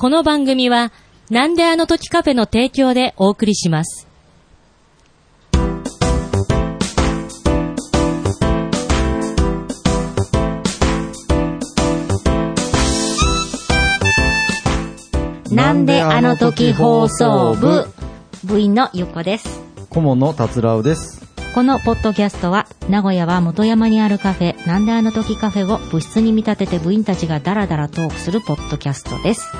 この番組は、なんであの時カフェの提供でお送りします。なんであの時放送部、部員のゆこです。顧問の達郎です。このポッドキャストは、名古屋は元山にあるカフェ、なんであの時カフェを部室に見立てて部員たちがダラダラトークするポッドキャストです。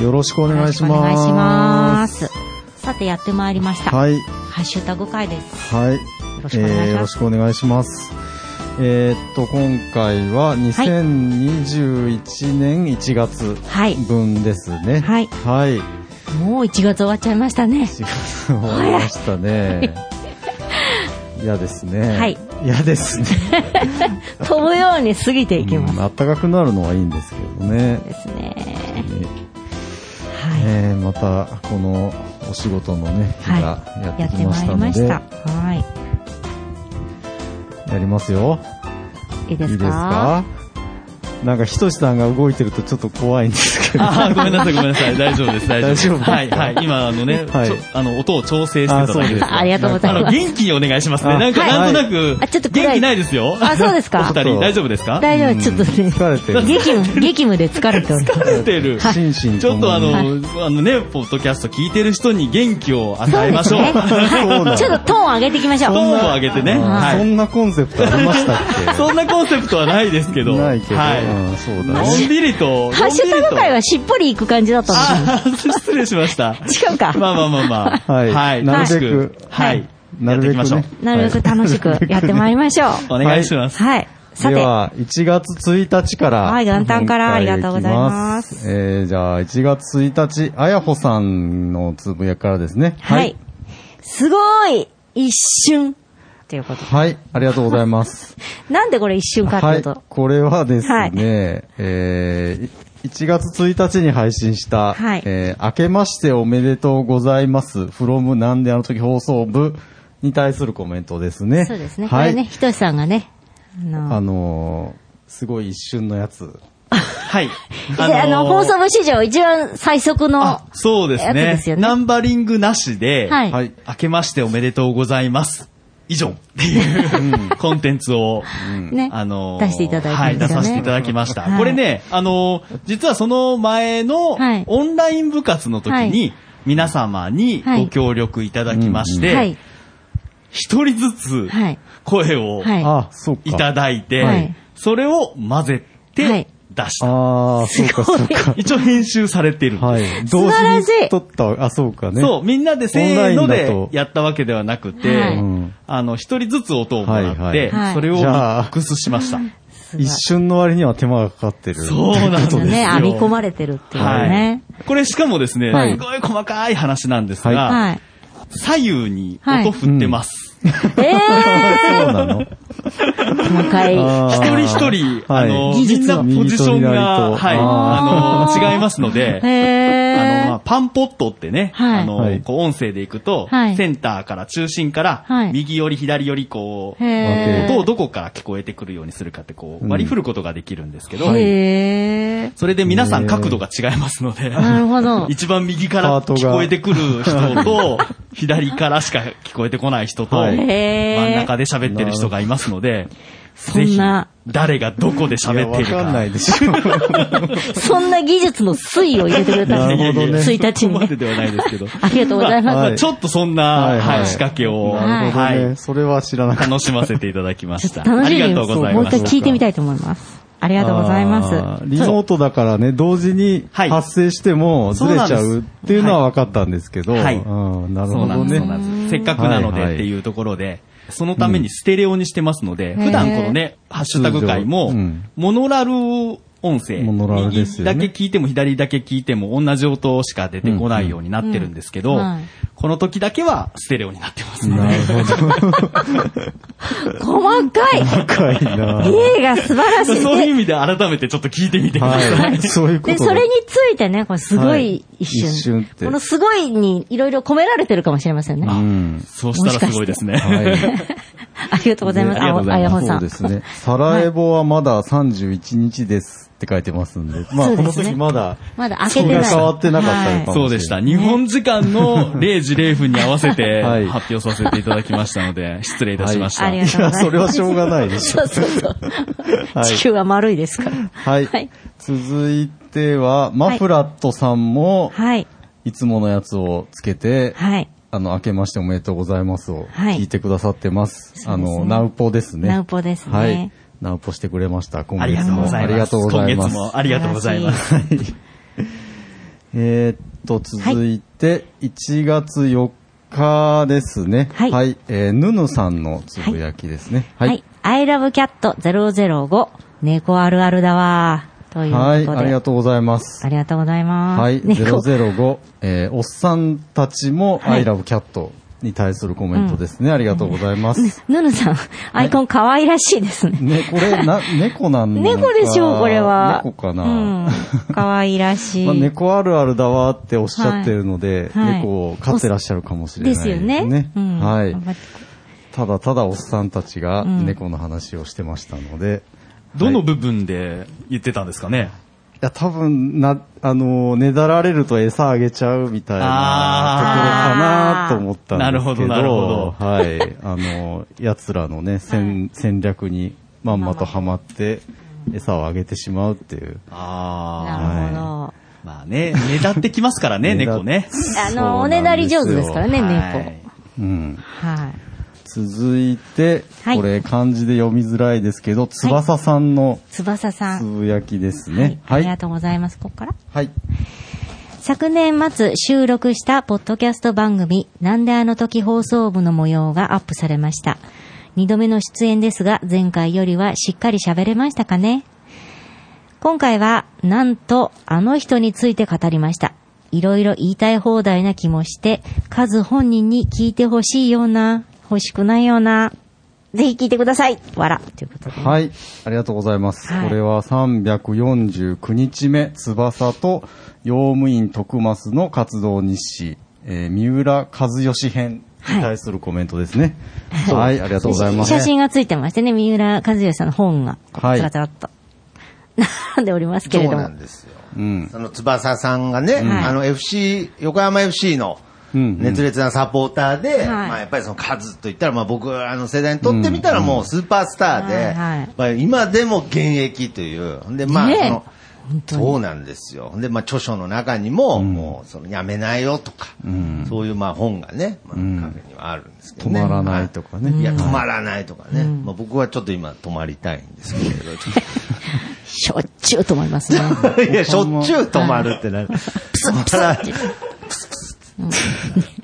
よろしくお願いします。お願いします。さてやってまいりました。はい。ハッシュタグ会です。はい。ろしくお願いしますえーよろしくお願いします。えーっと、今回は2021年1月はい。分ですね。はいはい。もう1月終わっちゃいましたね。1月終わりましたね。嫌ですね。はい。嫌ですね。飛ぶように過ぎていきます。うん暖かくなるのはいいんですけどね。ですね。ねはえーまた、このお仕事のね、日がやい。ってきましたので、りました。はい。やりますよ。いいですか？なんか、ひとしさんが動いてるとちょっと怖いんですけど。あーごめんなさい、ごめんなさい。大丈夫です、大丈夫です。大丈夫？はい、はい。今、あのね、はいあの、音を調整してただけです。あありがとうございます。元気にお願いしますね。あなんか、はいなんとなく、あちょっと元気ないですよ。あそうですか？お二人、大丈夫ですか？大丈夫、ちょっとね、疲れてる。激務、激務で疲れております。疲れてる。心身ちょっとあの、はあのね、ポッドキャスト聞いてる人に元気を与えましょう。ちょっとトーン上げていきましょう。トーンを上げてね。あはい。そんなコンセプトありましたっけ？そんなコンセプトはないですけど。ないけど、はい。うんそうだのね。んびりと、ハッシュタグ会ははしっぽりいく感じだったんですあー失礼しました。違うか。まあまあまあまあ。はいはい。なるべく楽しく。はい。なるべくねやっていきましょなるべく楽しくやってまいりましょう。う。お願いします。はい。さて、では、1月1日から。はい元旦からありがとうございますきえー、じゃあ、1月1日、あやほさんのつぶやきからですね。はい。。すごい一瞬ということで。はい、ありがとうございます。なんでこれ一瞬かってはいいうと。、これはですね、はいえー、1月1日に配信した、はいえー、明けましておめでとうございます、from なんであの時放送部に対するコメントですね。そうですね。こはい。れね、ひとしさんがね、あの、あのー、すごい一瞬のやつ。はい。であの、放送部史上一番最速のあ、そうですやつねですよねナンバリングなしで、はいはい。明けましておめでとうございます。以上っていう、コンテンツを、ね、あのー出していただいはい、出。させていただきました。はいこれね、あのー実はその前のはいオンライン部活の時はに、皆様にご協力いただきましはいて、。一人ずつはい。声をはい。あ、そうか。いただいてはい、それを混ぜはいて出した。ああ、そうか、そうか。一応編集されてるんです。はい。同時に撮った、あ、そうかね。そう、みんなでせーのオンラインだでとやったわけではなくて、あの、一人ずつ音をもらって、はいはいそれをミックスしました。一瞬の割には手間がかかってる。そうなんですよ。ね、編み込まれてるっていうね。はい。これしかもですね、はいすごい細かい話なんですが、はい。左右に音振ってます。ええそうなの？細かい。一人一人、はい。あの、技術。をみんなポジションが、とはい、ああの、違いますので、へあの、まあえ。パンポットってね、はい。あの、はい。こう音声でいくと、はい。センターから中心から、はい。右より左よりこう、へ音をどこから聞こえてくるようにするかってこう、うん。割り振ることができるんですけど、え。へえ。それで皆さん角度が違いますので、なるほど。一番右から聞こえてくる人と、左からしか聞こえてこない人と、はいへえ。真ん中で喋ってる人がいますので、そぜひんな、誰がどこで喋っているか。いやわかんないでしょ。そんな技術の推移を入れてくれたんですね1日にね。でではないですけど。ありがとうございます。はいちょっとそんな、はい仕掛けを、はいなるほどはいね。それは知らなかった。楽しませていただきまし。ったと楽しみありがとうございます。聞いてみたいと思います。ありがとうございます。リモートだからね、同時にはい。発生してもずれちゃうっていうのは分かったんですけど、はい。うんなるほどね。せっかくなのでっていうところで、そのためにステレオにしてますので、うん。普段このね、ハッシュタグ会もモノラル音声、モノラルです右よねだけ聞いても左だけ聞いても同じ音しか出てこないようになってるんですけどうんはい、この時だけはステレオになってますのなで。るほど。細かいな芸が素晴らしい。そういうで意味で改めてちょっと聞いてみてくださ。はいい。そういうことで、それについてね、これすごはいい一瞬。一瞬ってこのすごいにいろいろ込められてるかもしれませんね。うん。そうしたらすごいですね。はい。ありがとうございます。ねあやほさん。そうですね。サラエボはまだ31日ですって書いてますんで。まあ、この時まだ、まだ開けてない。変わってなかったのかそうでした。日本時間の 0時0分に合わせてはい発表させていただきましたので、失礼いたしました。ありがいや、とうございます。それはしょうがないでしょそう。そうそう。はい地球は丸いですから。はい。はい続いては、マフラットさんも、はい。いつものやつをつけて、はい。あの、明けましておめでとうございますをはい聞いてくださってます。そうですねあの、ナウポですね。ナウポですねはい。ナウポしてくれました。今月も。ありがとうございます。今月もありがとうございます。えーっと、続いて、1月4日ですね。はいえーぬぬさんのつぶやきですね。はい。I love cat 005猫あるあるだわというはい。で。ありがとうございますあ。りがとうございます。はい。猫005、えーおっさんたちもはい I love cat に対するコメントですね。ありがとうございます。ぬぬさん、アイコン可愛らしいですね。ね、これ、な、猫なんのか猫でしょう、これは。猫かな、うん。可愛らしい。まあ、猫あるあるだわっておっしゃってるので、はいはい猫を飼ってらっしゃるかもしれないですすでよね。ね。うん。はいただただおっさんたちがうん猫の話をしてましたので、どの部分で言ってたんですかね？いや、多分、な、あの、ねだられると餌あげちゃうみたいなところかなと思ったんですけど。なるほどなるはい。あの、奴らのね、戦、戦略にまんまとハマって、餌をあげてしまうっていう。あなるほど。あ。まあね、ねだってきますからね、猫ね。あの、おねだり上手ですからね、はいうん。猫。はい。続いて、はいこれ漢字で読みづらいですけど、翼さんの翼さん。つぶやきですはいね。。ありがとうございます。ここから。はい。昨年末収録したポッドキャスト番組、なんであの時放送部の模様がアップされました。二度目の出演ですが、前回よりはしっかり喋れましたかね今回は、なんと、あの人について語りました。いろいろ言いたい放題な気もして、数本人に聞いてほしいような、欲しくないような、ぜひ聞いてくださいわら。ということで。はい。ありがとうございます。はいこれは349日目、翼と用務員徳増の活動日誌、えー三浦和義編に対するコメントですね。はい、ありがとうございます。写真がついてましてね、三浦和義さんの本が、はいつらつらっと、並んでおりますけそうれども。なんですよ。うん。その翼さんがね、はいあの FC、横浜 FC のうん熱烈なサポーターで、はいまあやっぱりその数と言ったら、まあ僕あの世代にとってみたらもうスーパースターで、まあ今でも現役という。で、まあその、そうなんですよ。で、まあ著書の中にも、もうそのやめないよとか、んそういうまあ本がね、まあ、んカフェにはあるんですけどね。止まらないとかね。いや、止まらないとかね。まあ僕はちょっと今止まりたいんですけれど、しょっちゅうと思いますね。いや、しょっちゅう止まるってなる。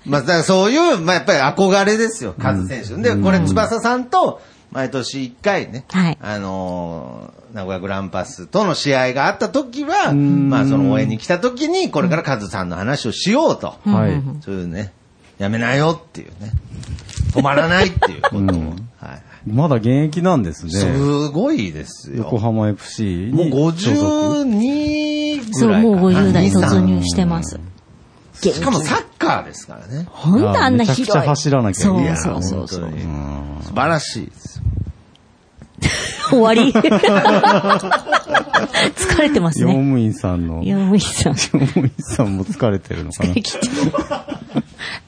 まあ、だからそういう、まあ、やっぱり憧れですよ、カズ選手。で、これ、翼さんと、毎年一回ね、はいあのー名古屋グランパスとの試合があった時は、まあ、その応援に来た時に、これからカズさんの話をしようと。はい。そういうね、やめなよっていうね、止まらないっていうことを、はい。まだ現役なんですね。すごいですよ。横浜 FC にもう所属52そう、ぐらいかな。もう50代2 3突入してます。しかもサッカーですからね。ほんとあんな広い。めちゃくちゃ走らなきゃいけないそうそうそう素晴らしいですよ。終わり 疲れてますね。用務員さんの、用用務員さん。務員さんも疲れてるのかな？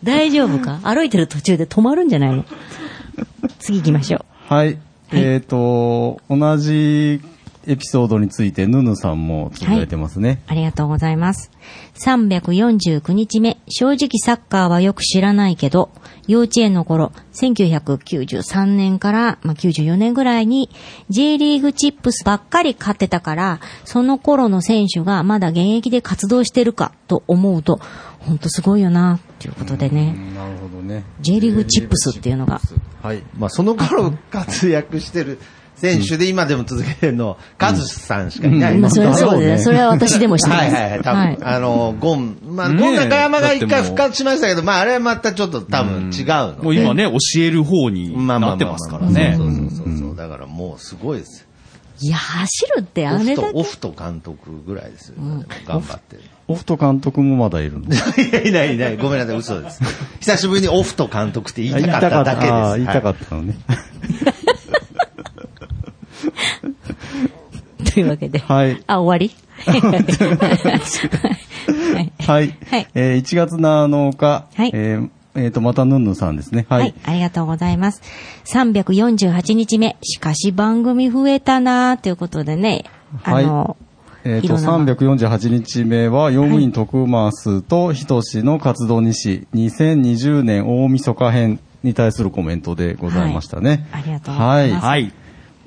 大丈夫か？歩いてる途中で止まるんじゃないの？次行きましょう。はい。えっ、と、同じエピソードについて、ヌヌさんもつぶやいてますね。ありがとうございます。349日目、正直サッカーはよく知らないけど、幼稚園の頃、1993年から、まあ、94年ぐらいに J リーグチップスばっかり買ってたから、その頃の選手がまだ現役で活動してるかと思うと、ほんとすごいよな、ということでね。なるほどね。J リーグチップスっていうのが。はい。まあ、その頃活躍してる選手で今でも続けてるの、カズさんしかいない。まあ、それはそうですね。それは私でもしてます。はいはいはい。多分、あの、ゴン、まあ、ゴン中山が一回復活しましたけど、まあ、あれはまたちょっと多分違うので。もう今ね、教える方になってますからねそ。うそうそうそう。だからもうすごいですよ。いや、走るってあオフと、れだけオフと監督ぐらいですよ。今でも頑張ってる。オフト監督もまだいるの？いや、いないいない。ごめんなさい、嘘です。久しぶりにオフと監督って言いたかっただけです。言いたかっったのね。というわけで。はい。あ、終わり？はい。はい。はいえー1月7日、はいえーえーと、またヌンヌンさんですね。は。はいい。ありがとうございます。348日目。しかし番組増えたなということでね。あの、えっ、と、いろんな348日目は、用務員徳増とひとしの活動日誌、2020年大晦日編に対するコメントでございましたね。はいありがとうございますはい。はい。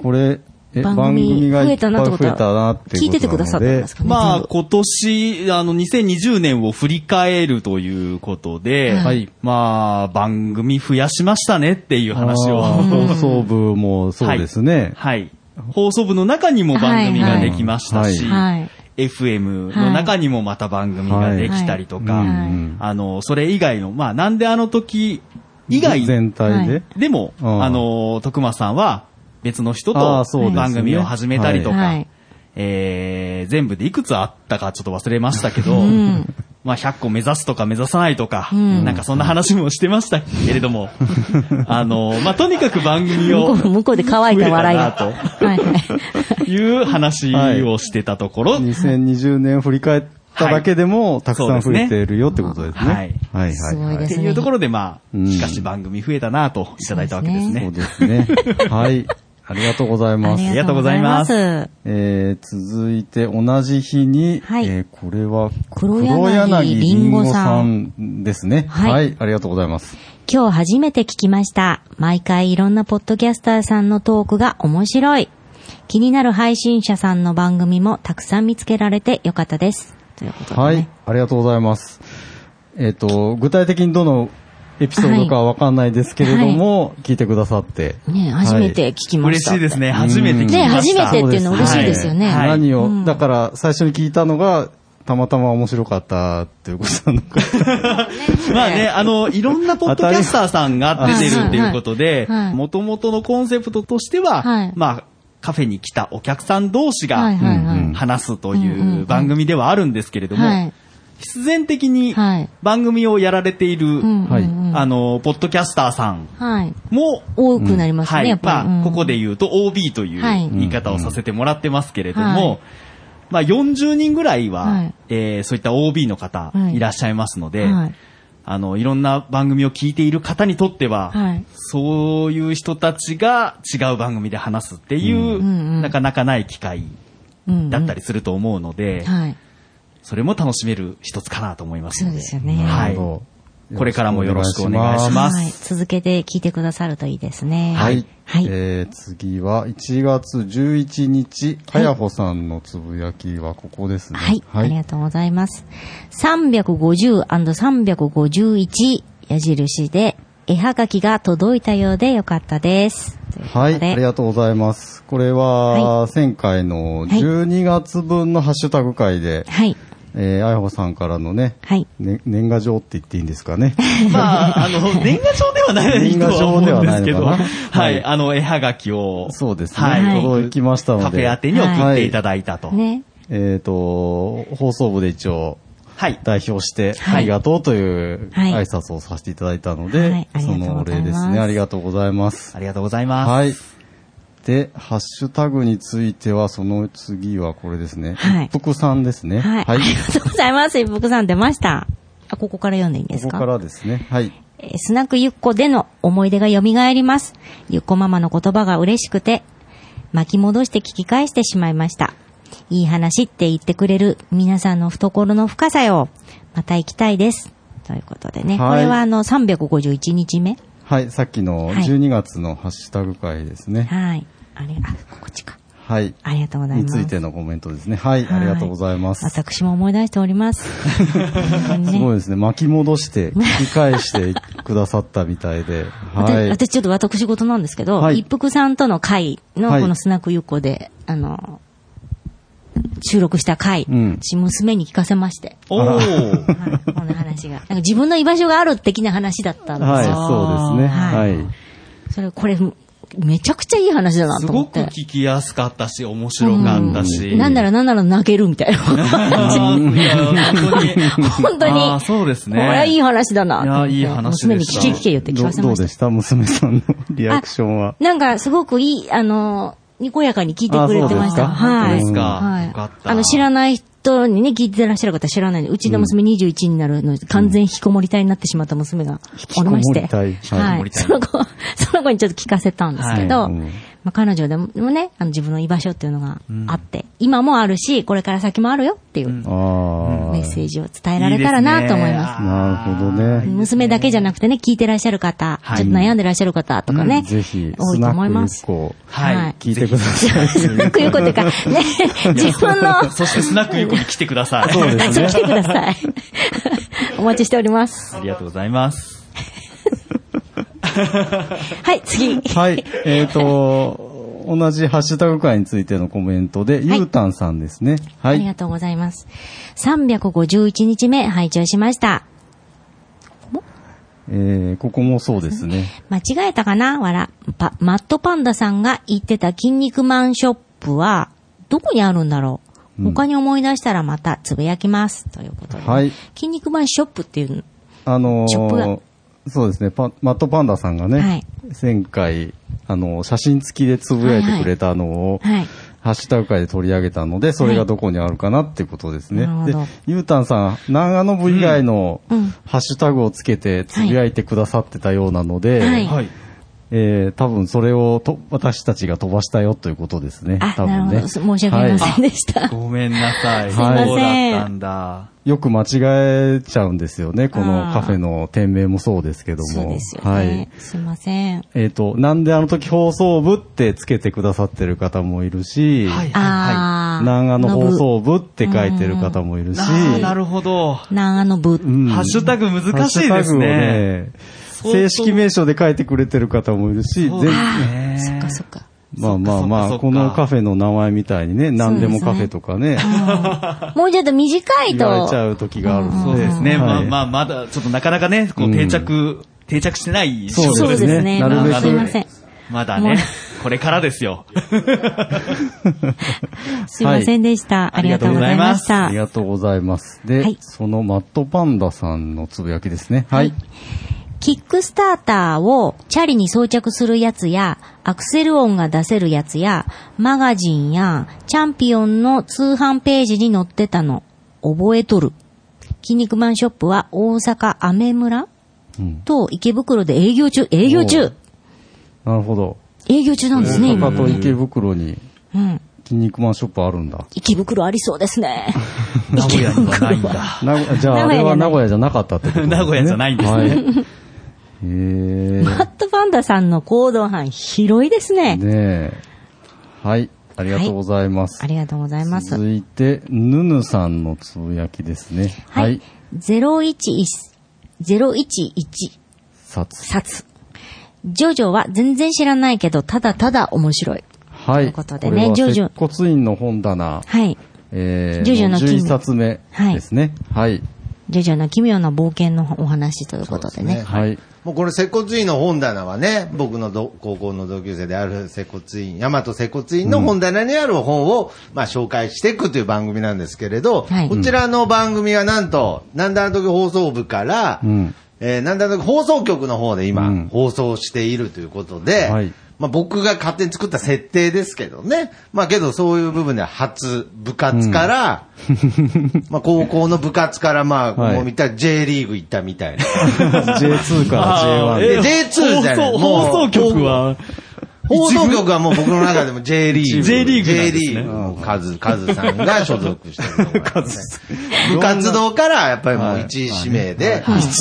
これ、え番番組組がいっぱい増えたなってことは。聞いててくださったんですか？ね。まあ、今年、あの、2020年を振り返るということで、はいまあ、番組増やしましたねっていう話を。放送部もそうですね。はい。放送部の中にも番組ができましたし、はい。FM の中にもまた番組ができたりとか、あの、それ以外の、まあ、なんであの時以外全体で？はいでも、うんあの、徳間さんは別の人あと番組を始めたりとか、はいえー、全部でいくつあったかちょっと忘れましたけど、うん。まあ100個目指すとか目指さないとか、んなんかそんな話もしてましたけれども、あの、まあとにかく番組をう、向こうで乾いた笑いが。増えはいはい。いう話をしてたところ、2020年を振り返っただけでも、たくさん増えているよってことですね。はいはいはいすごいですっていうところでまあ、うんしかし番組増えたなといただいたわけですね。そうですね。はい。ありがとうございます。りがとうございますえー、続いて同じ日に、はいえー、これは黒柳りんごさんですね。はいはい。ありがとうございます。今日初めて聞きました。毎回いろんなポッドキャスターさんのトークが面白い。気になる配信者さんの番組もたくさん見つけられてよかったです。ということでね。はい。ありがとうございます。えっ、と、具体的にどのエピソードかはわかんないですけれども、聞いてくださって。ね初めて聞きました。嬉しいですね。初めて聞きました。ね初めてっていうの嬉しいですよね。はい何を、うんだから最初に聞いたのが、たまたま面白かったっていうことなのか。まあね、あの、いろんなポッドキャスターさんが出てるっていうことではいはいはい、元々のコンセプトとしては、はいまあ、カフェに来たお客さん同士がはいはいはい。うん話すとうんうんいううん番組ではあるんですけれども、はい。必然的にはい番組をやられている、はいあの、ポッドキャスターさん。はい。も、多くなりますね、はい。やっぱり。まあ、ここでう言うと OB というはい。言い方をさせてもらってますけれども、はいまあ40人ぐらいは、はい。えーそういった OB の方はい。いらっしゃいますので、んはい。あの、いろんな番組を聞いている方にとっては、はい。そういう人たちが違う番組で話すっていう、うん。うんなかなかない機会うん。だったりすると思うので、はい。それも楽しめる一つかなと思いますそので。うですよね。はい。なるほどこれからもよろしくお願いしますはい。続けて聞いてくださるといいですね。はい。はい。えー、次は1月11日、かやほさんのつぶやきはここですね。はい。ありがとうございます。350&351 矢印で、絵はがきが届いたようでよかったです。はい、でありがとうございます。これは、前回の12月分のハッシュタグ会で、はい。えー、あやほさんからのね、はい。ね年賀状って言っていいんですかね。まあ、あの、年賀状ではないとは思うんですけど、年賀状ではないのかなははいい、あの、絵はがきを、そうですね。はい届きましたので。カフェ宛てに送っていただいたと。ね。えっ、と、放送部で一応、はい。代表して、はいありがとうというはい挨拶をさせていただいたので、はいありがとそうのおございます礼ですね。ありがとうございます。ありがとうございます。はい。で、ハッシュタグについては、その次はこれですね。はい一服さんですね。はい。ありがとうございます。一服さん出ました。あ、ここから読んでいいんですか？ここからですね。はい。えースナックゆっこでの思い出が蘇ります。ゆっこママの言葉が嬉しくて、巻き戻して聞き返してしまいました。いい話って言ってくれる皆さんの懐の深さよ。また行きたいです。ということでね。はいこれはあの351日目はい。さっきのはい12月のハッシュタグ会ですね。はい。あれ、あ、こっちか。はい。ありがとうございます。についてのコメントですね。はい。ありがとうございます。私も思い出しております。すごいですね。巻き戻して、聞き返してくださったみたいで。はい。私ちょっと私事なんですけど、はい一服さんとの会のはいこのスナックゆっこで、あの、収録した回、うん私娘に聞かせまして、おー。はい、この話が。なんか自分の居場所がある的な話だったんですよ。はい、そうですね。ははいい。それ、これ、めちゃくちゃいい話だなすと思って。ごく聞きやすかったし、面白かったし。なんならなんなら泣けるみたいな。あーいや本当に。本当にあーそうですね。これはいい話だな。いやいい話娘にでした聞け聞けよって聞どかせましたどうで。した？娘さんのリアクションは。なんかすごくいい、あの、にこやかに聞いてくれてました。はい。本当ですかはい。よかったあの、知らない人にね、聞いてらっしゃる方は知らないんで、うちの娘21になるので、完全引きこもり体になってしまった娘がおりまして。はい。引きこもり体その子、その子にちょっと聞かせたんですけど、はいうんまあ、彼女でもね、あの自分の居場所っていうのがあって、今もあるし、これから先もあるよっていうああ。メッセージを伝えられたらなと思います。なるほどね。娘だけじゃなくてね、聞いてらっしゃる方、はいちょっと悩んでらっしゃる方とかね、ぜひ、多いと思います。こう、はい。聞いてください。スナックゆうこっていうか、ね、自分の、そしてスナックゆうこに来てください。そうですね 来てください。お待ちしております。ありがとうございます。はい、次。はい。えっ、と、同じハッシュタグ会についてのコメントで、ゆうたんさんですね。はい。ありがとうございます。351日目、拝聴しました。えー、ここもそうですね。間違えたかな？わら。パ、マットパンダさんが言ってた筋肉マンショップは、どこにあるんだろう、他に思い出したらまたつぶやきます。ということで。はい筋肉マンショップっていう、あのショップがー、そうですね、パマットパンダさんがね、はい。前回、あの、写真付きでつぶやいてくれたのを、はい。ハッシュタグ会で取り上げたので、それがどこにあるかなっていうことですね。でなるほど、ゆうたんさん、長野部以外のハッシュタグをつけてつぶやいてくださってたようなので、はい。はい。えー、多分それをと私たちが飛ばしたよということですね。あ、多分ね。なるほど。申し訳ありませんでした。ごめんなさい。すいませんそうだったんだ。よく間違えちゃうんですよね。このカフェの店名もそうですけども。そうですよはいね。。すいません。えっ、と、なんであの時放送部ってつけてくださってる方もいるし、はい。あー。長野放の送部って書いてる方もいるし、あーなるほほど。部。長野部。うんハッシュタグ難しいですハッシュタグをね。ね正式名称で書いてくれてる方もいるし、全ねそっかそっか。まあまあまあ、このカフェの名前みたいにね、何でもカフェとかね、もうちょっと短い言われちと。ゃう時があるので。そうですね。まあはいまあ、まだ、ちょっとなかなかね、こう、定着、定着してないそうそうですね。なるべくまあすいません。もうまだね、これからですよ。すいませんでした。ありがとうございましたあり。がとうございます。で、はいそのマットパンダさんのつぶやきですね。はい。キックスターターをチャリに装着するやつや、アクセル音が出せるやつや、マガジンや、チャンピオンの通販ページに載ってたの、覚えとる。筋肉マンショップは大阪アメ村うんと池袋で営業中、営業中なるほど。営業中なんですね、今大阪と池袋にうん。筋肉マンショップあるんだ。池袋ありそうですね。名古屋にはないんだ。名古じゃあ、あれは名古屋じゃなかったってことね。名古屋じゃないんですねはい。マットパンダさんの行動範囲広いですね。ねえ。はい。ありがとうございます。ありがとうございます。続いて、ぬぬさんのつぶやきですね。ははいい。。011、011札。冊。ジョジョは全然知らないけど、ただただ面白い。はい。ということでねジョジョ接骨院の本棚、はい。えー、ジョジョの奇妙11冊目ですね。はい。ジョジョの奇妙な冒険のお話ということでね。はい。もうこれ、接骨院の本棚はね、僕のど高校の同級生である接骨院、大和接骨院の本棚にある本を、まあ紹介していくという番組なんですけれど、はい。こちらの番組はなんと、なんだあの時放送部から、うん。えーなんだあの時放送局の方で今、うん。放送しているということで、はいまあ僕が勝手に作った設定ですけどね。まあけどそういう部分では初部活から、まあ高校の部活からまあ、はいもう見たら J リーグ行ったみたいな。J2 から J1 えで。J2 じゃない放送局は、放送局はもう僕の中でも J リーグ。J リーグ J リーグ。のカズ、カズさんが所属してるところなんですね。部活動からやっぱりもう一位指名で。はい。一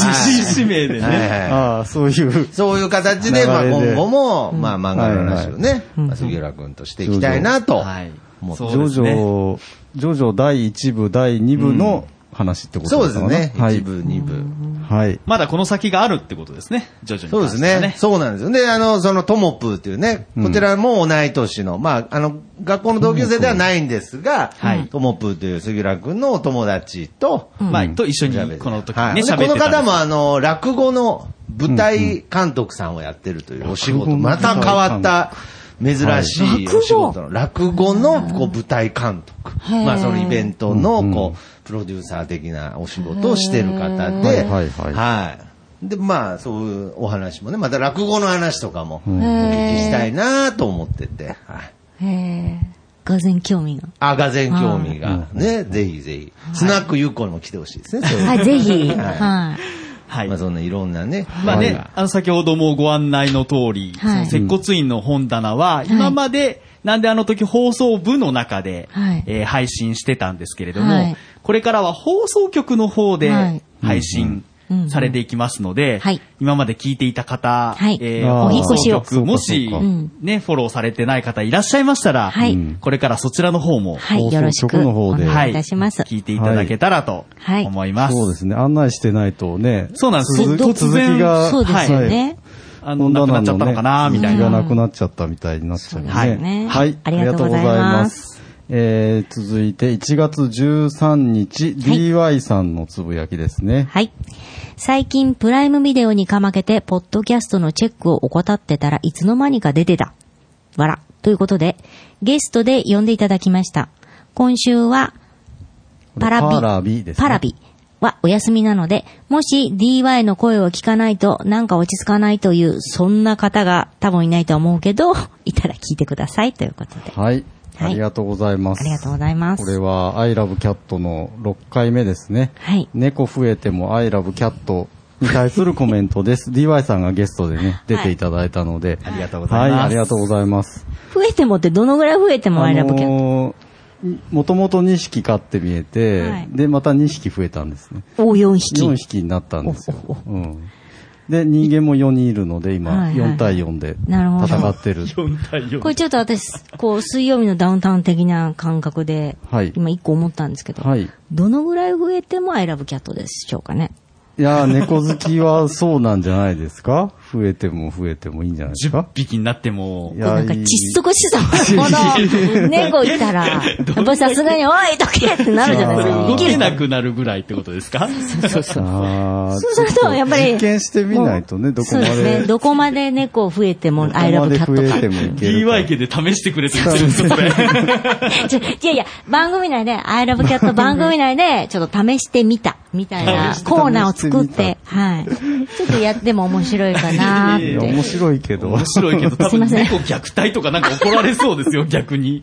時指名ではい。ね。はい。ああ、そういう。そういう形で、まあ今後も、まあ漫画の話をはいね、まあ杉浦君としていきたいなとはい。ジョジ。ョ、ジョジョ第1部、第2部の話ってことそうですかですね。はい。一部、二部。はい。まだこの先があるってことですね。徐々に。そうですね。。そうなんですよ。で、あの、そのトモプーっていうね、こちらも同い年の、まあ、あの、学校の同級生ではないんですが、はいトモプーという杉浦君のお友達と、まあ、と一緒にこの時はいにね、喋ってでこの方もあの、落語の舞台監督さんをやってるというお仕事、落語のまた変わった、珍しい仕事の、落語のこう舞台監督。まあそのイベントのうんこう、プロデューサー的なお仕事をしてる方で、はいはいはいはい。で、まあそういうお話もね、また落語の話とかもおん聞きしたいなと思ってて、はい。へえ。がぜ興味が。あ、がぜ興味が。ね、ぜひぜひ。スナックゆっこにも来てほしいですね。はい、ぜひ。はい。はい。まあそんないろんなね。まあね、あの先ほどもご案内の通り、はい、接骨院の本棚は、今まで、なんであの時放送部の中で、はい、えー、配信してたんですけれども、はい、これからは放送局の方で配信されていきますので、はい、今まで聞いていた方、はい、えー、お引越しを。もし、ね、フォローされてない方いらっしゃいましたら、はい、これからそちらの方も、はい、よろしくお願いいたします。聞いていただけたらと思います。そうですね。案内してないとね。そうなんです。続きが。そうですよね。あの、なくなっちゃったのかな、みたいな。がなくなっちゃったみたいになっちゃうね。はい。はい。ありがとうございます。えー、続いて1月13日、DY さんのつぶやきですね。はい。最近プライムビデオにかまけて、ポッドキャストのチェックを怠ってたらいつの間にか出てた。わら。ということで、ゲストで呼んでいただきました。今週は、パラビ。パラビです、ね、パラビはお休みなので、もし DY の声を聞かないとなんか落ち着かないという、そんな方が多分いないと思うけど、いたら聞いてくださいということで。はい。ありがとうございます。ありがとうございます。これは、アイラブキャットの6回目ですね。はい。猫増えてもアイラブキャットに対するコメントです。DY さんがゲストでね、出ていただいたので。ありがとうございます。はい、ありがとうございます。増えてもってどのぐらい増えてもアイラブキャット、あのー、もともと2匹飼って見えて、はい、で、また2匹増えたんですね。お、4匹。4匹になったんですよ。うん。で、人間も4人いるので、今、4対4で戦ってる。4対4。これちょっと私、こう、水曜日のダウンタウン的な感覚で、はい、今1個思ったんですけど、はい、どのぐらい増えてもアイラブキャットでしょうかね。いや猫好きはそうなんじゃないですか？増えても増えてもいいんじゃないですか ?10 匹になっても。いや、なんか窒息しそうこの猫いたら、やっぱさすがに、おい、どけってなるじゃないですか。動けなくなるぐらいってことですか？そうそうそう。そうすると、やっぱり。実験してみないとね、どこまで。そうですね。どこまで猫増えても、アイラブキャットか。増えてもいける。DY 家で試してくれって言ってるんですよ。いやいや、番組内で、アイラブキャット番組内で、ちょっと試してみた、みたいなコーナーを作って、はい。ちょっとやっても面白いかなって。面白いけど。面白いけど、多分猫虐待とかなんか怒られそうですよ、逆に。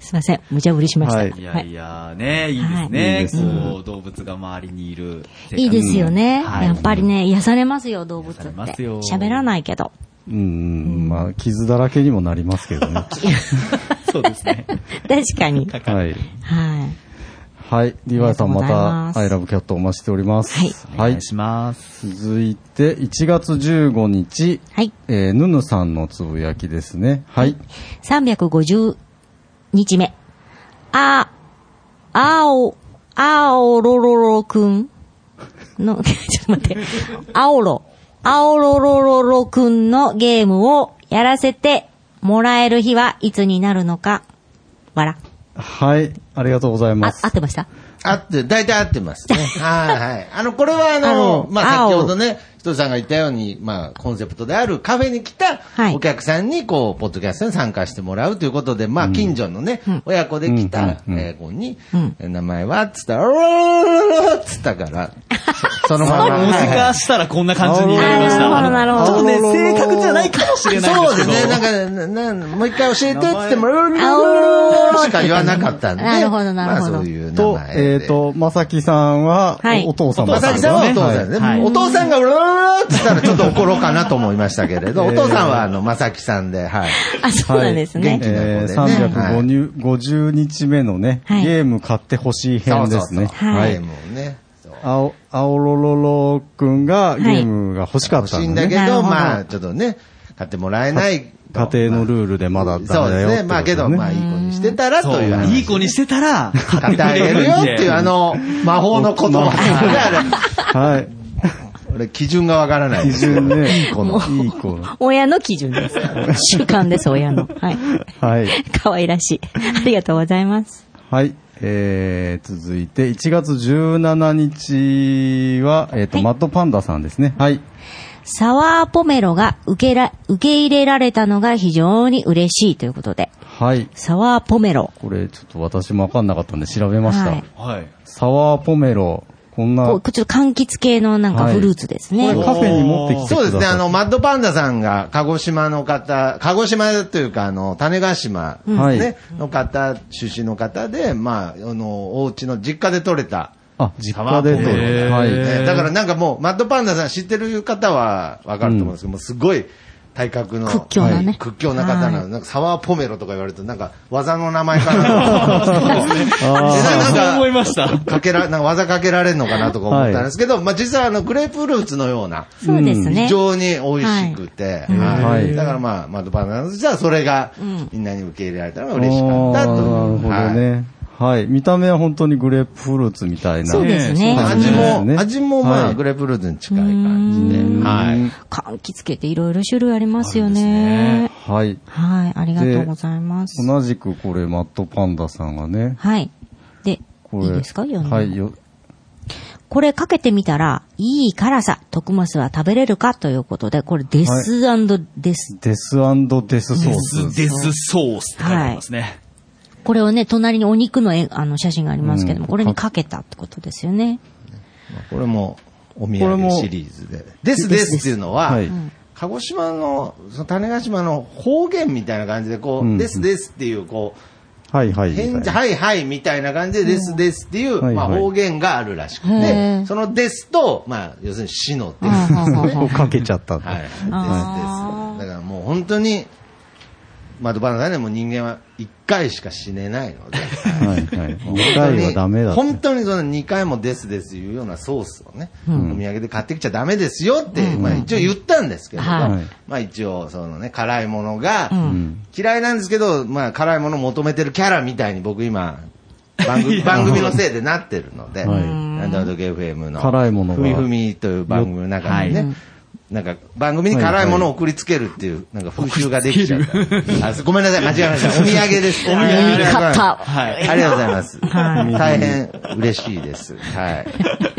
すいません。無茶ぶりしました。はい、いやいや、ね、いいですね。こう、動物が周りにいる。いいですよね。やっぱりね、癒されますよ、動物って。喋らないけど。うん、まあ、傷だらけにもなりますけどね。そうですね。確かに。はい。はい。はい。DY さんまた、アイラブキャットお待ちしております。はい。お願いします。続いて、1月15日。はい。えー、ぬぬさんのつぶやきですね。はい。350日目。あ、あお、あおろろろくんの、ちょっと待って。あおろ、あおろろろろくんのゲームをやらせてもらえる日はいつになるのか。わら。はい。ありがとうございます。あ、合ってました？合って、大体合ってますね。はいはい。あの、これはあの、まあ、先ほどね、人さんが言ったように、まあ、コンセプトであるカフェに来たお客さんに、こう、ポッドキャストに参加してもらうということで、まあ、近所のね、親子で来た子に、名前はつったら、おーつったから、そのまま。文字化したらこんな感じになりました。なるほど、なるほど。ちょっとね、正確じゃないかもしれないそうですね、なんか、もう一回教えてって言っても、しか言わなかったんで。なるほど、なるほど。そういう名前。えっと、まさきさんは、お父様。まさきさんはお父さんね。お父さんが、ーって言ったらちょっと怒ろうかなと思いましたけれど、お父さんはあの、まさきさんで、はい。あ、そうなんですね。元気な子でね。350日目のね、ゲーム買ってほしい編ですね。はい。ゲームをね。青、青ロロロくんがゲームが欲しかったんだ、ね。欲しいんだけど、まあ、ちょっとね、買ってもらえない家庭のルールでまだダメだよ、そうですね。まあけど、まあいい子にしてたらといういい子にしてたら、買ってあげるよっていうあの、魔法の言葉 はい。俺、基準がわからない。基準ね。いい子の。いい子の。親の基準です。習慣です、親の。はい。はい。可愛らしい。ありがとうございます。はい。えー、続いて、1月17日は、えっ、ー、と、はい、マッドパンダさんですね。はい。サワーポメロが受けら、受け入れられたのが非常に嬉しいということで。はい。サワーポメロ。これちょっと私もわかんなかったんで調べました。はい。はい、サワーポメロ。こんな。こちょっと柑橘系のなんかフルーツですね。これカフェに持ってきてそうですね、あの、マッドパンダさんが鹿児島の方、鹿児島というか、あの、種子島、ね、はい。の方、出身の方で、まあ、あの、お家の実家で採れた、あ、実家でとへーはい。ねだからなんかもう、マッドパンダさん知ってる方はわかると思うんですけど、もうすごい体格の、屈強なね。はい。屈強な方なの。なんかサワーポメロとか言われると、なんか技の名前かな。でななんそう思いか、ました。かけら、なんか技かけられるのかなとか思ったんですけど、まあ実際あの、グレープフルーツのような、そうですね。非常に美味しくて、はい。はい。だからまあ、マッドパンダさんとしてはそれがん。みんなに受け入れられたのが嬉しかったと。なるほどはい。ね。はい。見た目は本当にグレープフルーツみたいな。そうですね。味も、ね味もまあ、はいグレープフルーツに近い感じで、はい。柑橘系っていろいろ種類ありますよね。はい。はい、ありがとうございます。同じくこれ、マットパンダさんがね。はい。で、これ。いいですか？読んではい。よこれかけてみたら、いい辛さ、徳マスは食べれるかということで、これデスデス。デスデスソース。デスソースって書いてありますね。これをね、隣にお肉の絵あの写真がありますけども、うんこれにかけたってことですよね。これもお土産シリーズで。ですですっていうのは、はい鹿児島の、その種子島の方言みたいな感じで、こう、うんですですっていう、こう、はいはい。返事、はいはいみたいな感じで、ですですっていう、まあ方言があるらしくへて、ーそのですと、まあ、要するに死のです。はあはあはあをかけちゃったんだはい。ですです。だからもう本当に、まあ、ドバナさんでも人間は一回しか死ねないので、はいはい。2回はダ。本当にその2回もですですいうようなソースをね、お土産で買ってきちゃダメですよって、まあ一応言ったんですけども、はい。まあ一応そのね、辛いものがうん。嫌いなんですけど、まあ辛いものを求めてるキャラみたいに僕今、番組 番組のせいでなってるので、はい。なんだ FM の、辛いものが。ふみふみという番組の中にね、はいなんか、番組に辛いものを送りつけるっていう、なんか風習ができちゃった。あごめんなさい、間違えました。お土産です。お土産買ったはいありがとうございます。大変嬉しいです。はい。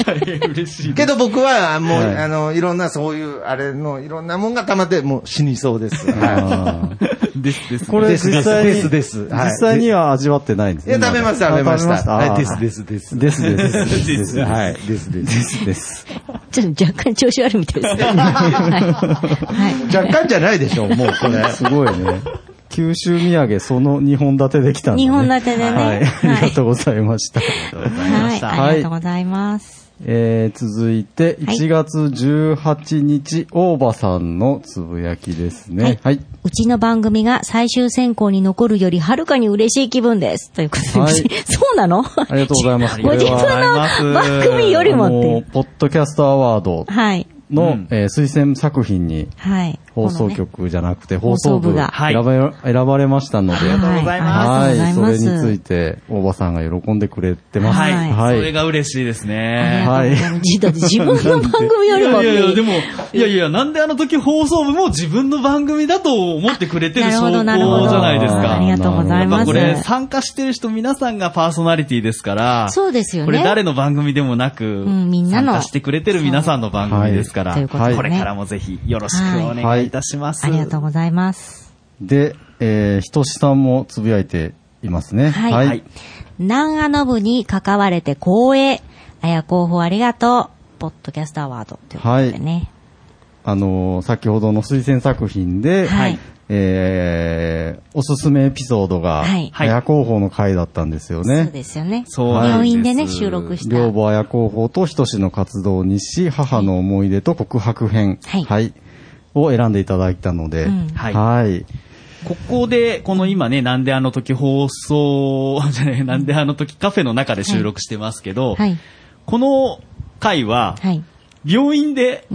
大変嬉しい。けど僕は、もう、はいあの、いろんなそういう、あれの、いろんなもんが溜まって、もう死にそうです。はあーですです。これ実際に、ですですはい実際には味わってないんですい。いね。や、食べました、あ食べました。あはい、ーです、です、です。ですです。ですはい、です、で。ですすです。ちょっと若干調子悪いみたいですね。はい。若干じゃないでしょう、もうこれ。すごいね。九州土産、その2本立てできたんだね。二本立てでねはい。ありがとうございました。はい、ありがとうございます。えー、続いて、はい1月18日、大場さんのつぶやきですね。はい。うちの番組が最終選考に残るよりはるかに嬉しい気分です。ということで、はい そうなの？ありがとうございます。ご自分の番組よりもって。ポッドキャストアワードはい。の、うん。えー推薦作品にはい。放送局じゃなくて放送部放送部が。選ばれ選ばれましたので、ありがとうございます。そありがとうございます。れについて、大場さんが喜んでくれてます。はい。はい。それが嬉しいですね。がとうございだって自分の番組よりも。いやいやでも、いやいや、なんであの時放送部も自分の番組だと思ってくれてる証拠じゃないですか。ありがとうございます。やっぱこれ、参加してる人皆さんがパーソナリティですから、そうですよね。これ誰の番組でもなく、んみんなの。参加してくれてる皆さんの番組ですから、はいということでねこれからもぜひよろしくお願いいたします。ありがとうございます。で、えー、ひとしさんもつぶやいていますね。はいはい。南アノ部に関われて光栄。あや候補ありがとう。ポッドキャストアワードということでね。あのー先ほどの推薦作品で、はいえー、おすすめエピソードが、はい綾広報の回だったんですよね。そうですよね。そうなんです病院でね、収録した。両母綾広報とひとしの活動にし、母の思い出と告白編、はいを選んでいただいたので、うんはいはい。ここで、この今ね、なんであの時放送、じゃない、なんであの時カフェの中で収録してますけど、はい。この回は、はい。病院で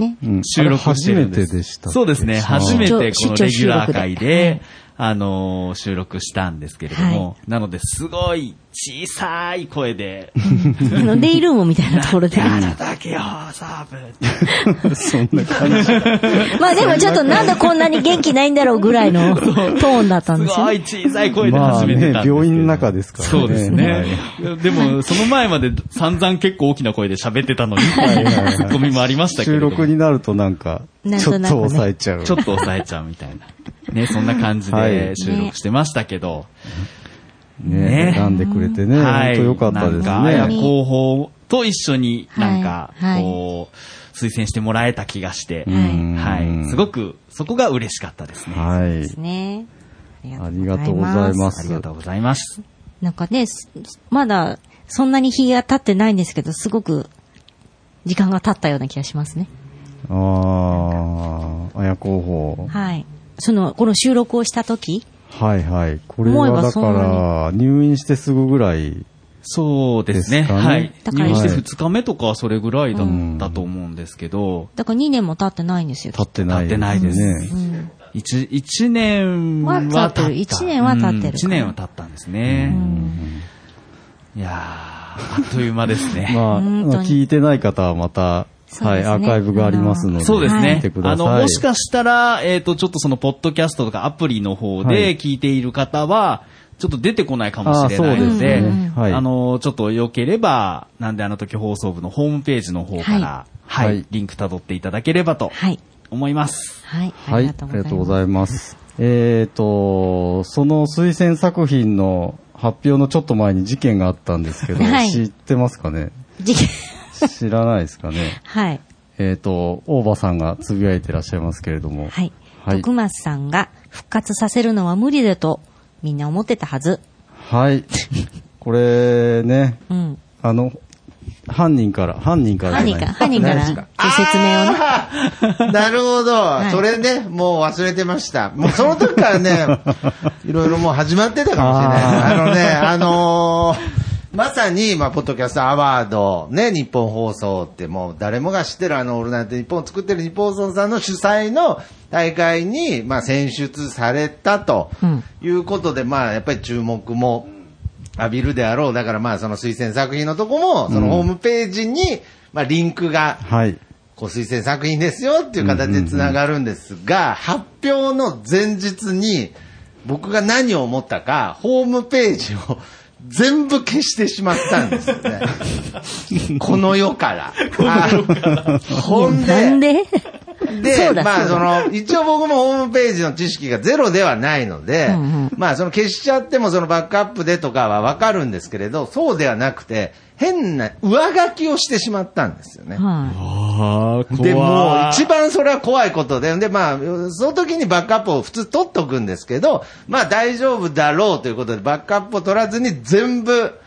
収録してるんです。初めてでしたっけそうですね。初めてこのレギュラー会で、あのー収録したんですけれども、なので、すごい小さい声で、あの、デイルームみたいなところで。あなただけよ、サーブ。そんな感じ。まあでもちょっとなんでこんなに元気ないんだろうぐらいの トーンだったんすですよね。ごい小さい声で始めてたんですけ、ど。病院の中ですからね。そうですね。でも、その前まで散々結構大きな声で喋ってたのに、ツはいはいはいッコミもありましたけども。録になるとなんか、ちょっと抑えちゃう。ちょっと抑えちゃうみたいな。ね、そんな感じはいで収録してましたけど。ねね選んでくれてね、はい。本当よかったですなんか、綾ね。候補と一緒になんか、こう、推薦してもらえた気がして、はい。すごく、そこが嬉しかったですね。はい。ですね。ありがとうございます。ありがとうございます。なんかね、まだ、そんなに日が経ってないんですけど、すごく、時間が経ったような気がしますね。ああ、綾候補。はい。その、この収録をした時？はいはい。これはだから、入院してすぐぐらいそうですね。すねはい。入院して2日目とかはそれぐらいだったと思うんですけど。だから2年も経ってないんですよ。経ってない、経ってないです。うん、1, 1年は経ってる。1年は経ってる。1年は経ったんですね。いやー、あっという間ですね。まあ、聞いてない方はまた、ね、はい、アーカイブがありますので。そうですね。あの、もしかしたら、えっ、ー、と、ちょっとその、ポッドキャストとかアプリの方で聞いている方は、ちょっと出てこないかもしれないので、あね。はい、あの、ちょっと良ければ、なんであの時放送部のホームページの方から、はい、はい、リンク辿っていただければと思います。はい。はい、ありがとうございます。えっ、ー、と、その推薦作品の発表のちょっと前に事件があったんですけど、はい、知ってますかね？事件知らないですかね はい。えっ、と、大場さんがつぶやいてらっしゃいますけれども。はい。はい、徳松さんが復活させるのは無理だとみんな思ってたはず。はい。これね、うん、あの、犯人から、犯人から犯人から、犯人から、説明をね。なるほど、はい、それね、もう忘れてました。もうその時からね、いろいろもう始まってたかもしれない。あのね、あのーまさに、まあ、ポッドキャストアワード、ね、日本放送ってもう誰もが知ってるあの、オールナイト日本を作ってる日本放送さんの主催の大会に、まあ、選出されたということで、うん、まあ、やっぱり注目も浴びるであろう。だからまあ、その推薦作品のとこも、そのホームページに、まあ、リンクが、はい。こう推薦作品ですよっていう形で繋がるんですが、発表の前日に、僕が何を思ったか、ホームページを全部消してしまったんですよね。この世から。この世から。ほんで、なんで？で、まあ、その、一応僕もホームページの知識がゼロではないので、うんうん、まあ、その消しちゃってもそのバックアップでとかはわかるんですけれど、そうではなくて、変な上書きをしてしまったんですよね。はい、で、もう一番それは怖いことで、で、まあ、その時にバックアップを普通取っとくんですけど、まあ大丈夫だろうということで、バックアップを取らずに全部、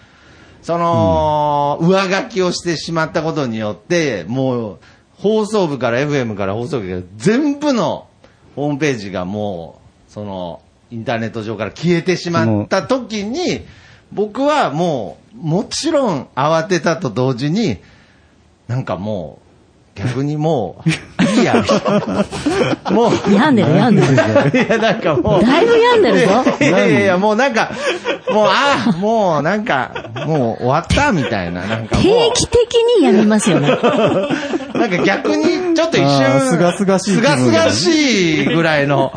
その、うん、上書きをしてしまったことによって、もう、放送部から FM から放送局から全部のホームページがもう、その、インターネット上から消えてしまった時に、僕はもう、もちろん慌てたと同時に、なんかもう、逆にもう、いいや。もう。病んでる、病んでる。いや、なんかもう。だいぶ病んでるぞ。いやいやいや、もうなんか、もう、ああ、もうなんか、もう終わったみたいな、なんか定期的に病みますよね。なんか逆に、ちょっと一瞬、すがすがしい。すがすがしいぐらいの。